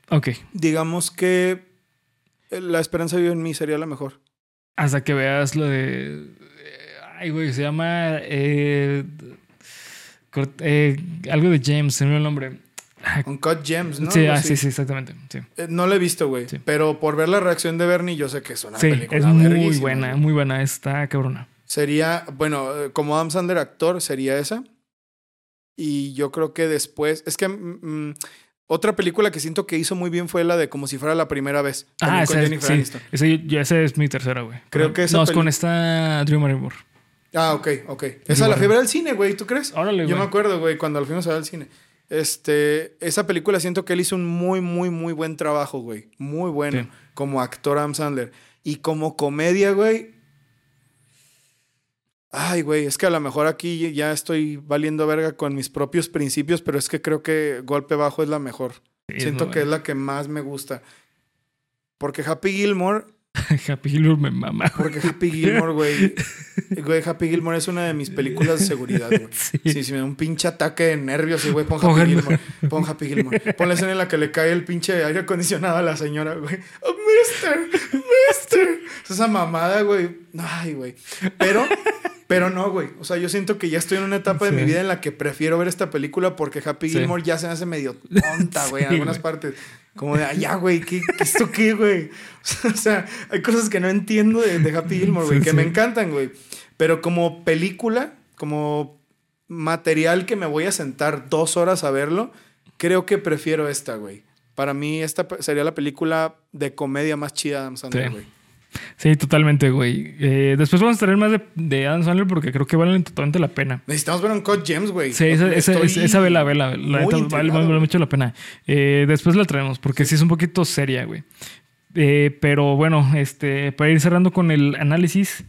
Ok.
digamos que La Esperanza vive en mí sería la mejor.
Hasta que veas lo de. eh, Ay, güey, se llama. eh, cort- eh, algo de James, se me olvidó el nombre. Ah,
Uncut Gems, ¿no?
sí, ah, sí, sí, exactamente. Sí,
Eh, No la he visto, güey.
Sí.
Pero por ver la reacción de Bernie, yo sé que es una
Sí,
película
es muy buena,
güey.
muy buena. Está cabrona.
Sería, bueno, eh, como Adam Sandler actor, sería esa. Y yo creo que después. Es que. mm, mm, otra película que siento que hizo muy bien fue la de Como si fuera la primera vez.
Ah,
con
esa es, sí, ya- esa es mi tercera, güey.
Creo que esa
No, es con esta Drew Barrymore.
Ah, ok, ok. Esa la ver al cine, güey, ¿tú crees?
Órale,
Yo me acuerdo, güey, cuando la fuimos a ver al cine. Este, esa película siento que él hizo un muy, muy, muy buen trabajo, güey. Muy bueno.
Sí.
Como actor Adam Sandler. Y como comedia, güey. Ay, güey, es que a lo mejor aquí ya estoy valiendo verga con mis propios principios, pero es que creo que Golpe Bajo es la mejor.
Sí,
siento que es la que más me gusta. Porque Happy Gilmore [LAUGHS]
Happy Gilmore me mama.
porque Happy Gilmore, güey. Güey, Happy Gilmore es una de mis películas de seguridad, güey. [LAUGHS]
Sí.
Sí, si me da un pinche ataque de nervios, y güey, pon Happy Gilmore. Pon Happy Gilmore. Pon la escena en la que le cae el pinche aire acondicionado a la señora, güey. Oh, mister, mister. Esa mamada, güey. Ay, güey. Pero, pero no, güey. O sea, yo siento que ya estoy en una etapa de mi vida en la que prefiero ver esta película porque Happy
Sí.
Gilmore ya se me hace medio tonta, güey, en algunas partes. Como de, "Ay, ya, güey, ¿qué, qué esto qué, güey? [LAUGHS] O sea, hay cosas que no entiendo de, de Happy Gilmore, güey,
Sí,
que
sí.
me encantan, güey. Pero como película, como material que me voy a sentar dos horas a verlo, creo que prefiero esta, güey. Para mí, esta sería la película de comedia más chida de Adam Sandler, güey.
Sí, totalmente, güey. Eh, después vamos a traer más de, de Adam Sandler porque creo que valen totalmente la pena.
Necesitamos ver un Cut Gems, güey.
Sí, esa, esa, vela, vela. La neta vale, mucho la pena. Eh, después la traemos porque sí es un poquito seria, güey. Eh, pero bueno, este, para ir cerrando con el análisis,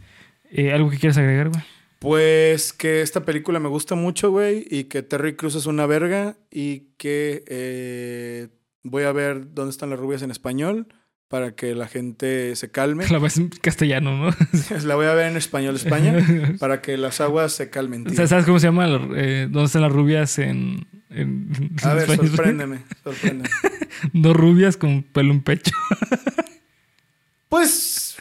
¿algo que quieras agregar, güey?
Pues que esta película me gusta mucho, güey, y que Terry Crews es una verga y que voy a ver dónde están las rubias en español para que la gente se calme. [LAUGHS]
La ves en castellano, ¿no? [LAUGHS]
La voy a ver en español España [LAUGHS] para que las aguas se calmen. tío.
O sea, ¿Sabes cómo se llama? Eh, ¿Dónde están las rubias en, en,
A ver, sorpréndeme, sorpréndeme.
Dos rubias con pelo en pecho.
Pues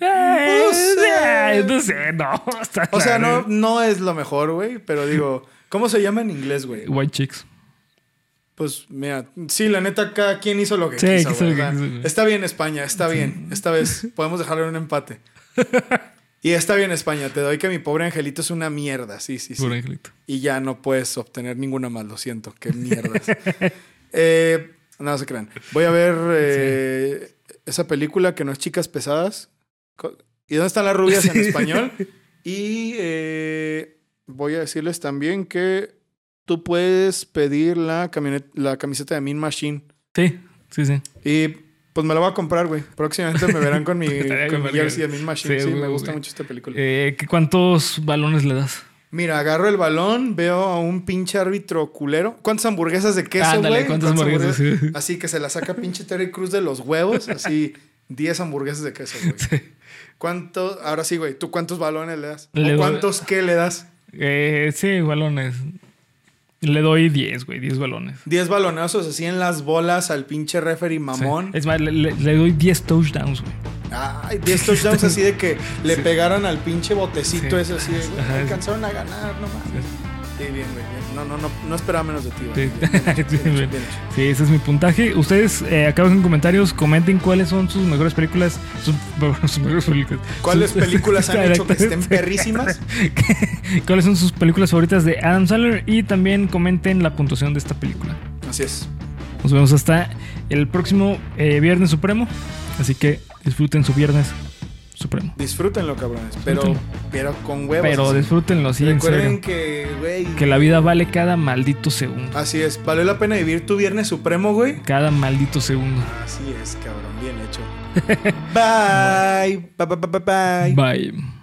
No sé.
No sé, no.
O sea, no, no es lo mejor, güey, pero digo, ¿cómo se llama en inglés, güey?
White Chicks.
Pues mira, sí, la neta, cada quien hizo lo que
Sí,
quiso,
que.
Está bien España, está bien. Esta vez podemos dejarlo en un empate. [LAUGHS] Y está bien España, te doy que mi pobre angelito es una mierda, sí, sí, sí.
Puro angelito.
Y ya no puedes obtener ninguna más, lo siento, qué mierdas. [LAUGHS] eh, no se crean. Voy a ver eh, esa película que no es Chicas Pesadas. ¿Y dónde están las rubias en [LAUGHS] español? Y eh, voy a decirles también que tú puedes pedir la, la camiseta de Mean Machine.
Sí, sí, sí.
Y pues me la voy a comprar, güey. Próximamente me verán con mi, [LAUGHS] con jersey de Mean Machine.
Sí,
Sí, me gusta
güey.
mucho esta película.
Eh, ¿qué- ¿Cuántos balones le das?
Mira, agarro el balón, veo a un pinche árbitro culero. ¿Cuántas hamburguesas de queso,
Ándale,
güey?
¿cuántas hamburguesas? Sí.
Así que se la saca pinche Terry Cruz de los huevos. Así, 10 hamburguesas de queso, güey. ¿Cuánto? Ahora sí, güey. ¿Tú cuántos balones le das?
Le
¿O cuántos qué le das?
Eh, sí, balones. Le doy 10, güey, 10 balones.
10 balonazos así en las bolas al pinche referee mamón.
Sí. Es más, le, le- le doy 10 touchdowns, güey.
Ay, 10 touchdowns así de que le pegaran al pinche botecito
Sí.
ese así de, güey, alcanzaron a ganar, no mames. Sí, bien, güey. bien. No, no, no, no esperaba menos de ti.
Sí.
Bien, bien hecho,
Sí,
bien hecho,
bien.
bien hecho.
Sí, ese es mi puntaje. Ustedes, eh, acá abajo en comentarios, comenten cuáles son sus mejores películas. Sus, sus mejores películas.
¿Cuáles
Sus-
películas han hecho que estén perrísimas? [LAUGHS]
¿Cuáles son sus películas favoritas de Adam Sandler? Y también comenten la puntuación de esta película.
Así es.
Nos vemos hasta el próximo eh, Viernes Supremo. Así que disfruten su Viernes Supremo.
Disfrútenlo, cabrones. Pero,
Disfrútenlo.
pero con huevos.
Pero
así.
disfrútenlo, sí, en
Recuerden
serio.
que, güey.
Que la vida vale cada maldito segundo.
Así es. Valió la pena vivir tu Viernes Supremo, güey.
Cada maldito segundo.
Así es, cabrón. Bien hecho. [LAUGHS] bye. Bye, bye, bye, bye. bye.
Bye.